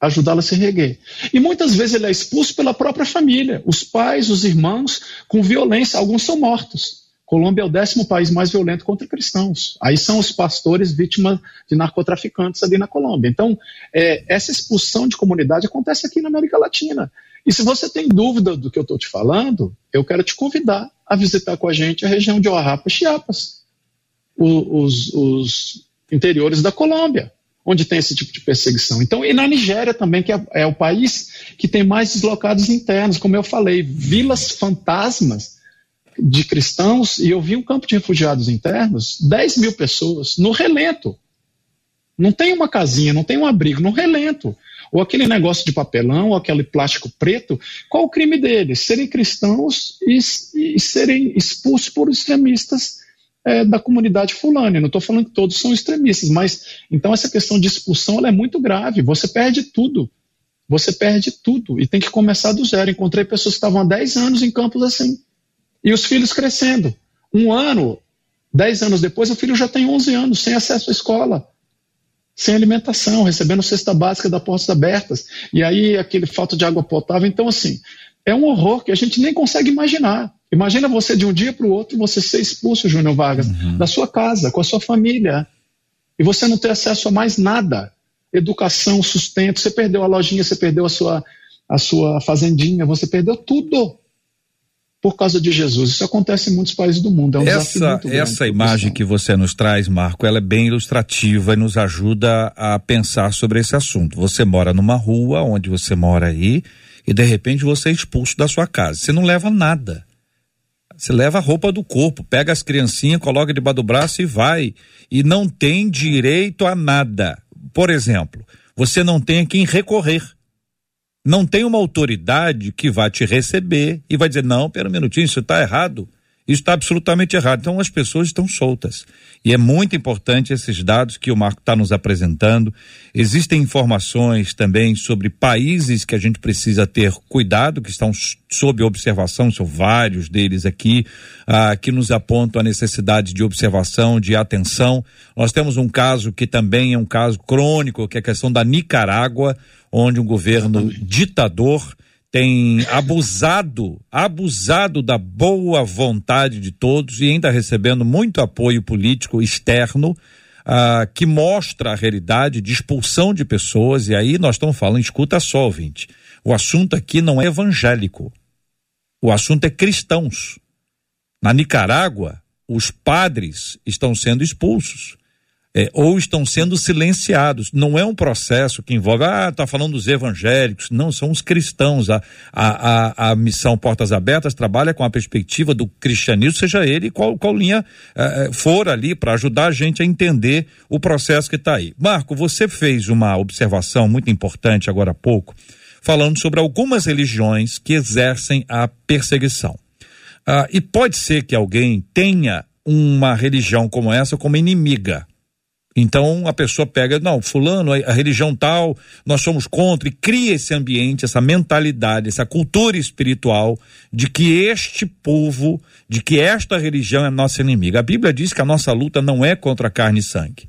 [SPEAKER 8] ajudá-lo a se reguer. E muitas vezes ele é expulso pela própria família, os pais, os irmãos, com violência, alguns são mortos. Colômbia é o décimo país mais violento contra cristãos. Aí são os pastores vítimas de narcotraficantes ali na Colômbia. Então, é, essa expulsão de comunidade acontece aqui na América Latina. E se você tem dúvida do que eu estou te falando, eu quero te convidar a visitar com a gente a região de Oaxaca, Chiapas, os, os interiores da Colômbia, onde tem esse tipo de perseguição. Então, e na Nigéria também, que é, é o país que tem mais deslocados internos, como eu falei, vilas fantasmas de cristãos, e eu vi um campo de refugiados internos, 10 mil pessoas, no relento. Não tem uma casinha, não tem um abrigo, no relento. Ou aquele negócio de papelão, ou aquele plástico preto, qual o crime deles? Serem cristãos e, e serem expulsos por extremistas é, da comunidade fulana. Eu não estou falando que todos são extremistas, mas então essa questão de expulsão é muito grave. Você perde tudo. Você perde tudo e tem que começar do zero. Encontrei pessoas que estavam há 10 anos em campos assim. E os filhos crescendo. Um ano, dez anos depois, o filho já tem 11 anos, sem acesso à escola, sem alimentação, recebendo cesta básica da portas abertas. E aí, aquele falta de água potável. Então, assim, é um horror que a gente nem consegue imaginar. Imagina você de um dia para o outro, você ser expulso, Júnior Vargas, uhum. da sua casa, com a sua família. E você não ter acesso a mais nada. Educação, sustento, você perdeu a lojinha, você perdeu a sua, a sua fazendinha, você perdeu tudo por causa de Jesus. Isso acontece em muitos países do mundo. É um
[SPEAKER 1] essa essa imagem que você nos traz, Marco, ela é bem ilustrativa e nos ajuda a pensar sobre esse assunto. Você mora numa rua, onde você mora aí, e de repente você é expulso da sua casa. Você não leva nada. Você leva a roupa do corpo, pega as criancinhas, coloca debaixo do braço e vai. E não tem direito a nada. Por exemplo, você não tem a quem recorrer não tem uma autoridade que vai te receber e vai dizer, não, pera um minutinho, isso está errado. Isso está absolutamente errado. Então as pessoas estão soltas. E é muito importante esses dados que o Marco está nos apresentando. Existem informações também sobre países que a gente precisa ter cuidado, que estão sob observação, são vários deles aqui, ah, que nos apontam a necessidade de observação, de atenção. Nós temos um caso que também é um caso crônico, que é a questão da Nicarágua, onde um governo ditador tem abusado, abusado da boa vontade de todos e ainda recebendo muito apoio político externo, ah, que mostra a realidade de expulsão de pessoas. E aí nós estamos falando, escuta só, ouvinte, o assunto aqui não é evangélico, o assunto é cristãos. Na Nicarágua, os padres estão sendo expulsos é, ou estão sendo silenciados. Não é um processo que envolve, ah, está falando dos evangélicos. Não, são os cristãos. A, a, a, a, missão Portas Abertas trabalha com a perspectiva do cristianismo, seja ele qual, qual linha eh, for ali, para ajudar a gente a entender o processo que está aí. Marco, você fez uma observação muito importante agora há pouco, falando sobre algumas religiões que exercem a perseguição. Ah, e pode ser que alguém tenha uma religião como essa como inimiga então a pessoa pega, não, fulano, a, religião tal, nós somos contra, e cria esse ambiente, essa mentalidade, essa cultura espiritual de que este povo, de que esta religião é nossa inimiga. A Bíblia diz que a nossa luta não é contra carne e sangue,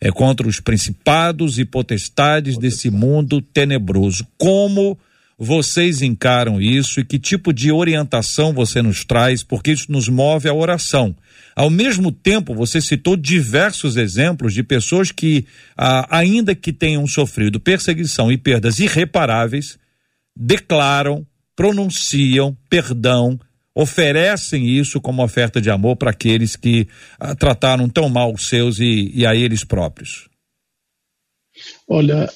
[SPEAKER 1] é contra os principados e potestades desse mundo tenebroso. Como vocês encaram isso e que tipo de orientação você nos traz, porque isso nos move à oração. Ao mesmo tempo, você citou diversos exemplos de pessoas que, ah, ainda que tenham sofrido perseguição e perdas irreparáveis, declaram, pronunciam perdão, oferecem isso como oferta de amor para aqueles que ah, trataram tão mal os seus e, e a eles próprios.
[SPEAKER 8] Olha,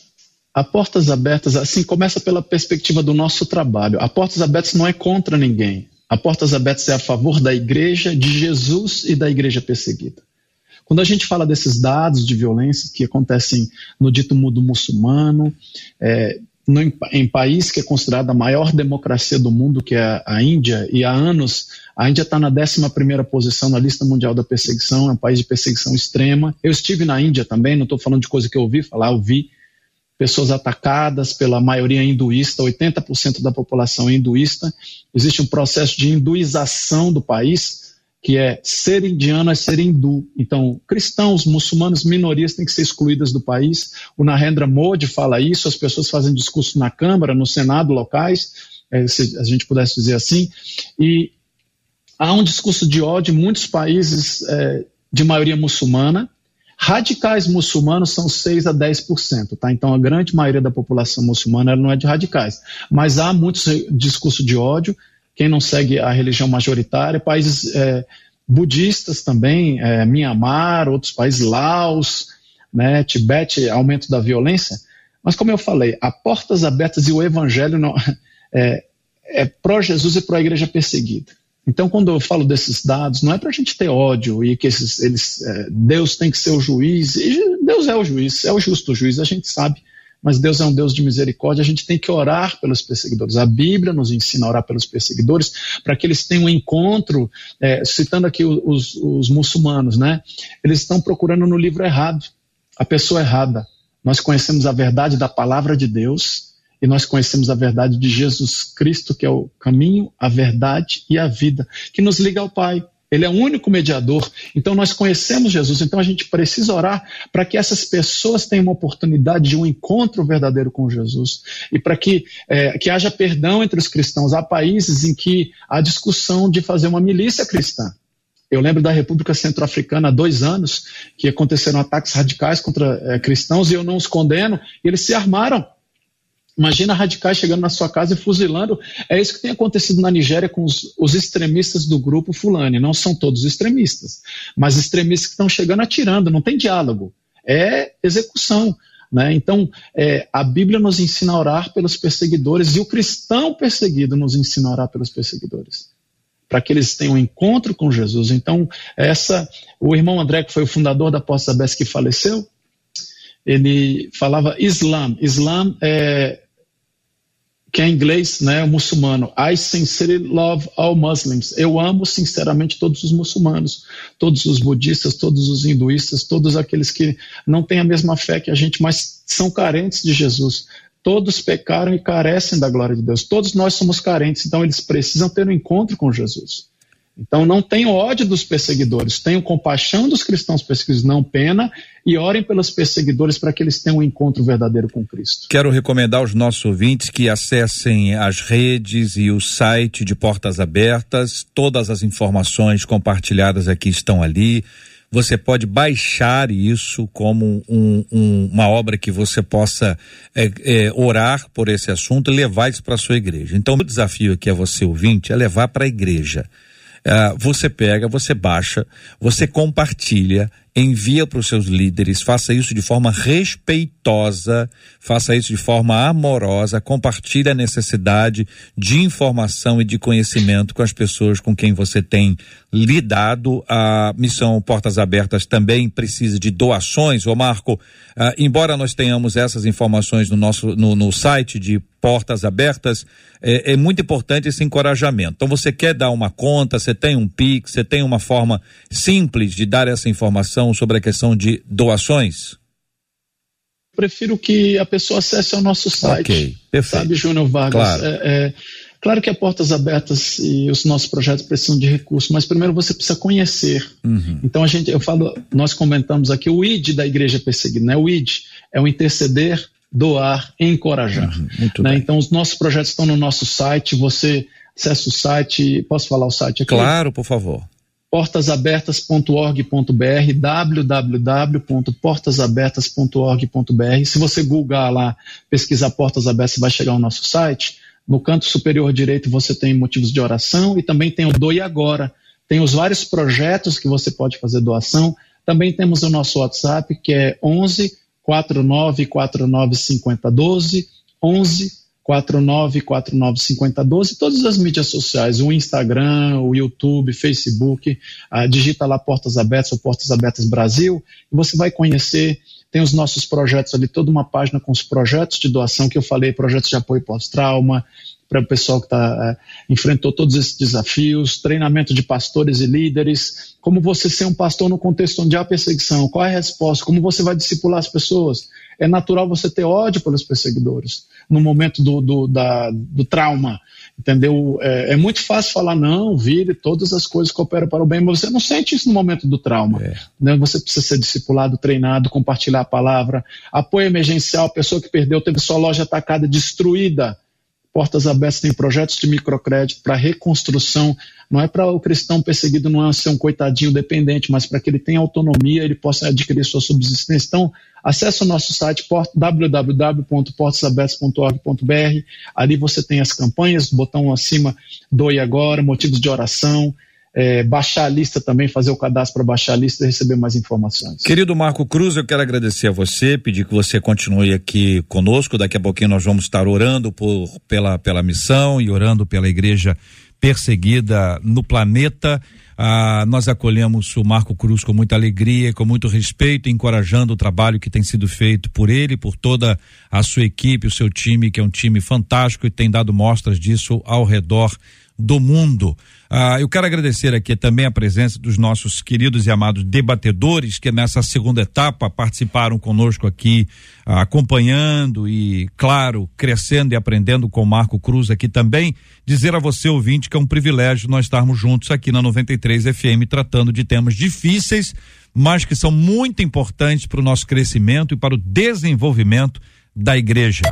[SPEAKER 8] a Portas Abertas, assim, começa pela perspectiva do nosso trabalho. A Portas Abertas não é contra ninguém. A Portas Abertas é a favor da igreja, de Jesus e da igreja perseguida. Quando a gente fala desses dados de violência que acontecem no dito mundo muçulmano, é, no, em país que é considerado a maior democracia do mundo, que é a Índia, e há anos a Índia está na 11 posição na lista mundial da perseguição, é um país de perseguição extrema. Eu estive na Índia também, não estou falando de coisa que eu ouvi falar, eu vi pessoas atacadas pela maioria hinduísta, 80% da população é hinduísta. Existe um processo de hinduização do país que é ser indiano é ser hindu. Então, cristãos, muçulmanos, minorias têm que ser excluídas do país. O Narendra Modi fala isso, as pessoas fazem discurso na Câmara, no Senado, locais, é, se a gente pudesse dizer assim, e há um discurso de ódio em muitos países é, de maioria muçulmana. Radicais muçulmanos são 6 a 10%, tá? Então a grande maioria da população muçulmana não é de radicais. Mas há muitos discurso de ódio quem não segue a religião majoritária, países é, budistas também, é, Mianmar, outros países, Laos, né, Tibete, aumento da violência. Mas como eu falei, a portas abertas e o evangelho não, é, é pró-Jesus e pró-igreja perseguida. Então, quando eu falo desses dados, não é para a gente ter ódio e que esses, eles, é, Deus tem que ser o juiz. E Deus é o juiz, é o justo juiz, a gente sabe mas Deus é um Deus de misericórdia, a gente tem que orar pelos perseguidores. A Bíblia nos ensina a orar pelos perseguidores para que eles tenham um encontro, é, citando aqui os, os muçulmanos, né? Eles estão procurando no livro errado, a pessoa errada. Nós conhecemos a verdade da palavra de Deus e nós conhecemos a verdade de Jesus Cristo, que é o caminho, a verdade e a vida, que nos liga ao Pai. Ele é o único mediador. Então nós conhecemos Jesus. Então a gente precisa orar para que essas pessoas tenham uma oportunidade de um encontro verdadeiro com Jesus e para que, é, que haja perdão entre os cristãos. Há países em que há discussão de fazer uma milícia cristã. Eu lembro da República Centro-Africana há dois anos que aconteceram ataques radicais contra é, cristãos e eu não os condeno. E eles se armaram Imagina radicais chegando na sua casa e fuzilando. É isso que tem acontecido na Nigéria com os, os extremistas do grupo Fulani. Não são todos extremistas, mas extremistas que estão chegando atirando, não tem diálogo. É execução. Né? Então, é, a Bíblia nos ensina a orar pelos perseguidores e o cristão perseguido nos ensina a orar pelos perseguidores. Para que eles tenham um encontro com Jesus. Então, essa, o irmão André, que foi o fundador da Posta Bess que faleceu, ele falava Islam. Islam é, que é em inglês, né, muçulmano. I sincerely love all Muslims. Eu amo sinceramente todos os muçulmanos, todos os budistas, todos os hinduístas, todos aqueles que não têm a mesma fé que a gente, mas são carentes de Jesus. Todos pecaram e carecem da glória de Deus. Todos nós somos carentes, então eles precisam ter um encontro com Jesus. Então não tenham ódio dos perseguidores, tenham compaixão dos cristãos perseguidos, não pena, e orem pelos perseguidores para que eles tenham um encontro verdadeiro com Cristo.
[SPEAKER 1] Quero recomendar aos nossos ouvintes que acessem as redes e o site de Portas Abertas, todas as informações compartilhadas aqui estão ali. Você pode baixar isso como um, um, uma obra que você possa é, é, orar por esse assunto e levar isso para sua igreja. Então, o desafio aqui a você, ouvinte, é levar para a igreja. Uh, você pega, você baixa, você compartilha, envia para os seus líderes, faça isso de forma respeitosa, faça isso de forma amorosa, compartilhe a necessidade de informação e de conhecimento com as pessoas com quem você tem lidado. A missão Portas Abertas também precisa de doações. Ô Marco, uh, embora nós tenhamos essas informações no nosso no, no site de Portas Abertas, é, é, muito importante esse encorajamento. Então você quer dar uma conta, você tem um Pix, você tem uma forma simples de dar essa informação sobre a questão de doações?
[SPEAKER 8] Prefiro que a pessoa acesse ao nosso site.
[SPEAKER 1] Ok, perfeito.
[SPEAKER 8] Sabe, Júnior Vargas?
[SPEAKER 1] Claro.
[SPEAKER 8] É, é, claro que a Portas Abertas e os nossos projetos precisam de recursos, mas primeiro você precisa conhecer.
[SPEAKER 1] Uhum.
[SPEAKER 8] Então a gente, eu falo, nós comentamos aqui o ID da Igreja Perseguida, né? O ID é o interceder, doar, encorajar.
[SPEAKER 1] Uhum,
[SPEAKER 8] né? Então os nossos projetos estão no nosso site. Você acessa o site. Posso falar o site aqui?
[SPEAKER 1] Claro, por favor
[SPEAKER 8] portasabertas.org.br, www.portasabertas.org.br. Se você googar lá, pesquisar Portas Abertas, você vai chegar ao nosso site. No canto superior direito você tem motivos de oração e também tem o Doe Agora. Tem os vários projetos que você pode fazer doação. Também temos o nosso WhatsApp, que é 11 49 49 50 12, 11 49495012, todas as mídias sociais, o Instagram, o YouTube, Facebook, ah, digita lá Portas Abertas ou Portas Abertas Brasil, e você vai conhecer, tem os nossos projetos ali, toda uma página com os projetos de doação que eu falei, projetos de apoio pós-trauma, para o pessoal que tá, é, enfrentou todos esses desafios, treinamento de pastores e líderes, como você ser um pastor no contexto onde há perseguição, qual é a resposta, como você vai discipular as pessoas. É natural você ter ódio pelos perseguidores no momento do, do, da, do trauma, entendeu? É, é, muito fácil falar, não, vire, todas as coisas cooperam para o bem, mas você não sente isso no momento do trauma. É. Né? Você precisa ser discipulado, treinado, compartilhar a palavra, apoio emergencial, a pessoa que perdeu, teve sua loja atacada, destruída, Portas Abertas tem projetos de microcrédito para reconstrução. Não é para o cristão perseguido não é ser um coitadinho dependente, mas para que ele tenha autonomia, ele possa adquirir sua subsistência. Então, acesse o nosso site www.portasabertas.org.br. Ali você tem as campanhas, botão acima doe agora, motivos de oração, é, baixar a lista também, fazer o cadastro para baixar a lista e receber mais informações.
[SPEAKER 1] Querido Marco Cruz, eu quero agradecer a você, pedir que você continue aqui conosco. Daqui a pouquinho nós vamos estar orando por, pela, pela missão e orando pela igreja perseguida no planeta. Ah, nós acolhemos o Marco Cruz com muita alegria, com muito respeito, encorajando o trabalho que tem sido feito por ele, por toda a sua equipe, o seu time, que é um time fantástico e tem dado mostras disso ao redor do mundo. Ah, eu quero agradecer aqui também a presença dos nossos queridos e amados debatedores que nessa segunda etapa participaram conosco aqui, ah, acompanhando e, claro, crescendo e aprendendo com o Marco Cruz aqui também. Dizer a você, ouvinte, que é um privilégio nós estarmos juntos aqui na 93 FM tratando de temas difíceis, mas que são muito importantes para o nosso crescimento e para o desenvolvimento da igreja.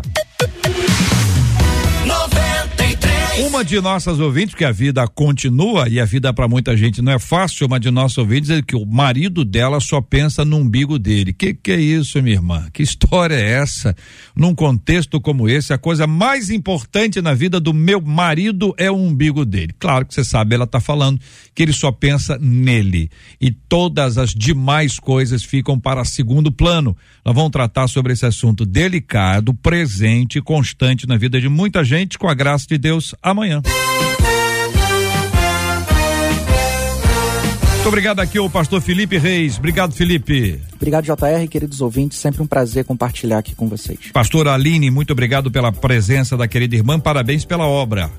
[SPEAKER 1] Uma de nossas ouvintes, que a vida continua e a vida para muita gente não é fácil, uma de nossas ouvintes é que o marido dela só pensa no umbigo dele. Que que é isso, minha irmã? Que história é essa? Num contexto como esse, a coisa mais importante na vida do meu marido é o umbigo dele. Claro que você sabe, ela está falando que ele só pensa nele e todas as demais coisas ficam para segundo plano. Nós vamos tratar sobre esse assunto delicado, presente e constante na vida de muita gente, com a graça de Deus amanhã. Muito obrigado aqui o pastor Felipe Reis. Obrigado, Felipe.
[SPEAKER 2] Obrigado, JR, queridos ouvintes. Sempre um prazer compartilhar aqui com vocês.
[SPEAKER 1] Pastor Aline, muito obrigado pela presença da querida irmã. Parabéns pela obra.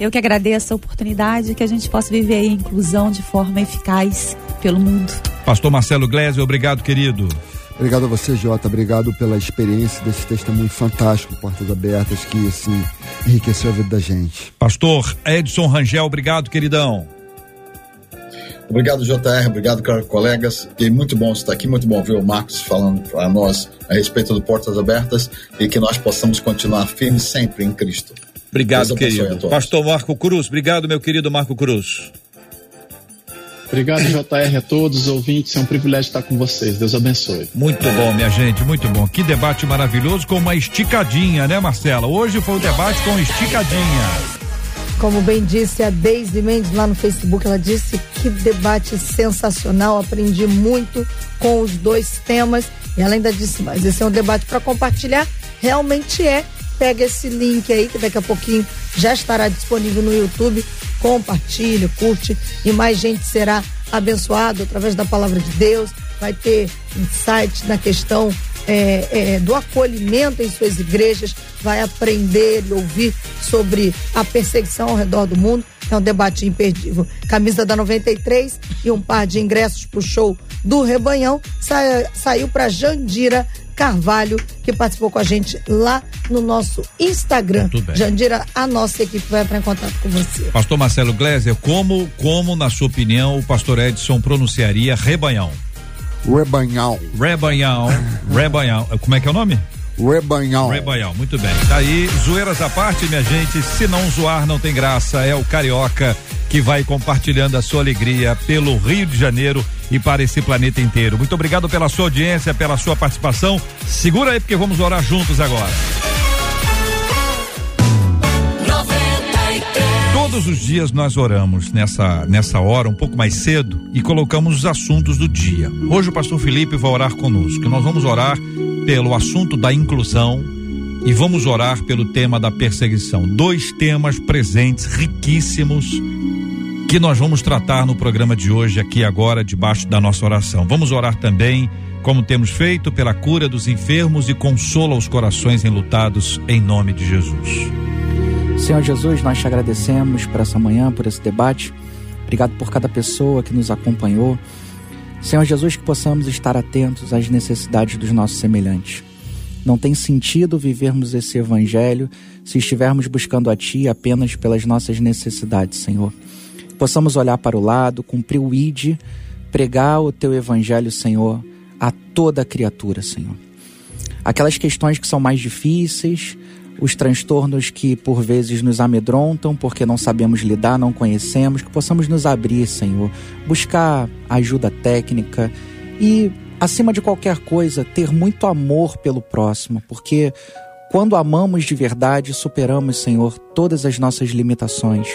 [SPEAKER 7] Eu que agradeço a oportunidade que a gente possa viver a inclusão de forma eficaz pelo mundo.
[SPEAKER 1] Pastor Marcelo Glésio, obrigado, querido.
[SPEAKER 3] Obrigado a você, Jota. Obrigado pela experiência desse testemunho fantástico, Portas Abertas, que assim enriqueceu a vida da gente.
[SPEAKER 1] Pastor Edson Rangel, obrigado, queridão.
[SPEAKER 4] Obrigado, JR. Obrigado, colegas. E muito bom estar aqui, muito bom ver o Marcos falando para nós a respeito do Portas Abertas e que nós possamos continuar firmes sempre em Cristo.
[SPEAKER 1] Obrigado, querido. Pastor Marco Cruz, obrigado, meu querido Marco Cruz.
[SPEAKER 8] Obrigado, JR, a todos os ouvintes. É um privilégio estar com vocês. Deus abençoe.
[SPEAKER 1] Muito bom, minha gente, muito bom. Que debate maravilhoso com uma esticadinha, né, Marcela? Hoje foi o um debate com esticadinha.
[SPEAKER 5] Como bem disse a Deise Mendes lá no Facebook, ela disse que debate sensacional. Aprendi muito com os dois temas. E ela ainda disse, mas esse é um debate para compartilhar. Realmente é. Pega esse link aí, que daqui a pouquinho já estará disponível no YouTube compartilhe, curte e mais gente será abençoado através da palavra de Deus. Vai ter insight na questão é, é, do acolhimento em suas igrejas, vai aprender e ouvir sobre a perseguição ao redor do mundo. É um debate imperdível. Camisa da 93 e um par de ingressos para o show do Rebanhão sa saiu para Jandira Carvalho, que participou com a gente lá no nosso Instagram. Jandira, a nossa equipe vai entrar em contato com você.
[SPEAKER 1] Pastor Marcelo Gleiser, como, como, na sua opinião, o pastor Edson pronunciaria rebanhão?
[SPEAKER 3] Rebanhão.
[SPEAKER 1] Rebanhão. Rebanhão. Como é que é o nome?
[SPEAKER 3] Rebanhão.
[SPEAKER 1] Rebanhão, muito bem. Tá aí, zoeiras à parte, minha gente. Se não zoar, não tem graça. É o Carioca que vai compartilhando a sua alegria pelo Rio de Janeiro e para esse planeta inteiro. Muito obrigado pela sua audiência, pela sua participação. Segura aí porque vamos orar juntos agora. Todos os dias nós oramos nessa nessa hora um pouco mais cedo e colocamos os assuntos do dia. Hoje o pastor Felipe vai orar conosco. Nós vamos orar pelo assunto da inclusão e vamos orar pelo tema da perseguição. Dois temas presentes, riquíssimos, que nós vamos tratar no programa de hoje, aqui agora, debaixo da nossa oração. Vamos orar também, como temos feito, pela cura dos enfermos e consola os corações enlutados, em nome de Jesus.
[SPEAKER 2] Senhor Jesus, nós te agradecemos por essa manhã, por esse debate. Obrigado por cada pessoa que nos acompanhou. Senhor Jesus, que possamos estar atentos às necessidades dos nossos semelhantes. Não tem sentido vivermos esse evangelho se estivermos buscando a Ti apenas pelas nossas necessidades, Senhor. Possamos olhar para o lado, cumprir o ID, pregar o Teu evangelho, Senhor, a toda criatura, Senhor. Aquelas questões que são mais difíceis, os transtornos que por vezes nos amedrontam porque não sabemos lidar, não conhecemos, que possamos nos abrir, Senhor, buscar ajuda técnica e acima de qualquer coisa, ter muito amor pelo próximo, porque quando amamos de verdade, superamos, Senhor, todas as nossas limitações.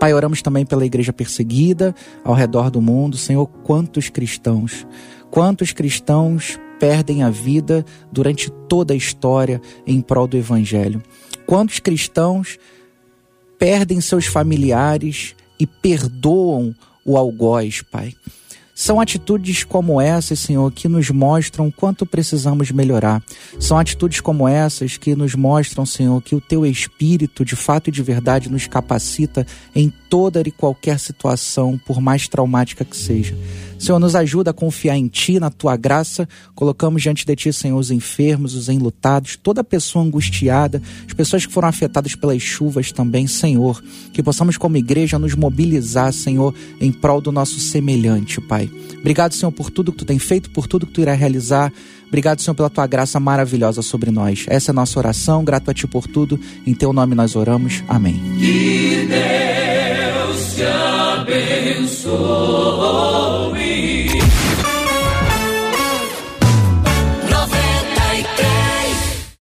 [SPEAKER 2] Pai, oramos também pela igreja perseguida ao redor do mundo. Senhor, quantos cristãos, quantos cristãos perdem a vida durante toda a história em prol do evangelho? Quantos cristãos perdem seus familiares e perdoam o algoz, Pai? São atitudes como essas, Senhor, que nos mostram quanto precisamos melhorar. São atitudes como essas que nos mostram, Senhor, que o Teu Espírito, de fato e de verdade, nos capacita em toda e qualquer situação, por mais traumática que seja. Senhor, nos ajuda a confiar em Ti, na Tua graça. Colocamos diante de Ti, Senhor, os enfermos, os enlutados, toda pessoa angustiada, as pessoas que foram afetadas pelas chuvas também, Senhor. Que possamos, como igreja, nos mobilizar, Senhor, em prol do nosso semelhante, Pai. Obrigado, Senhor, por tudo que Tu tem feito, por tudo que Tu irá realizar. Obrigado, Senhor, pela tua graça maravilhosa sobre nós. Essa é a nossa oração. Grato a ti por tudo. Em teu nome nós oramos. Amém.
[SPEAKER 6] Que Deus te abençoe.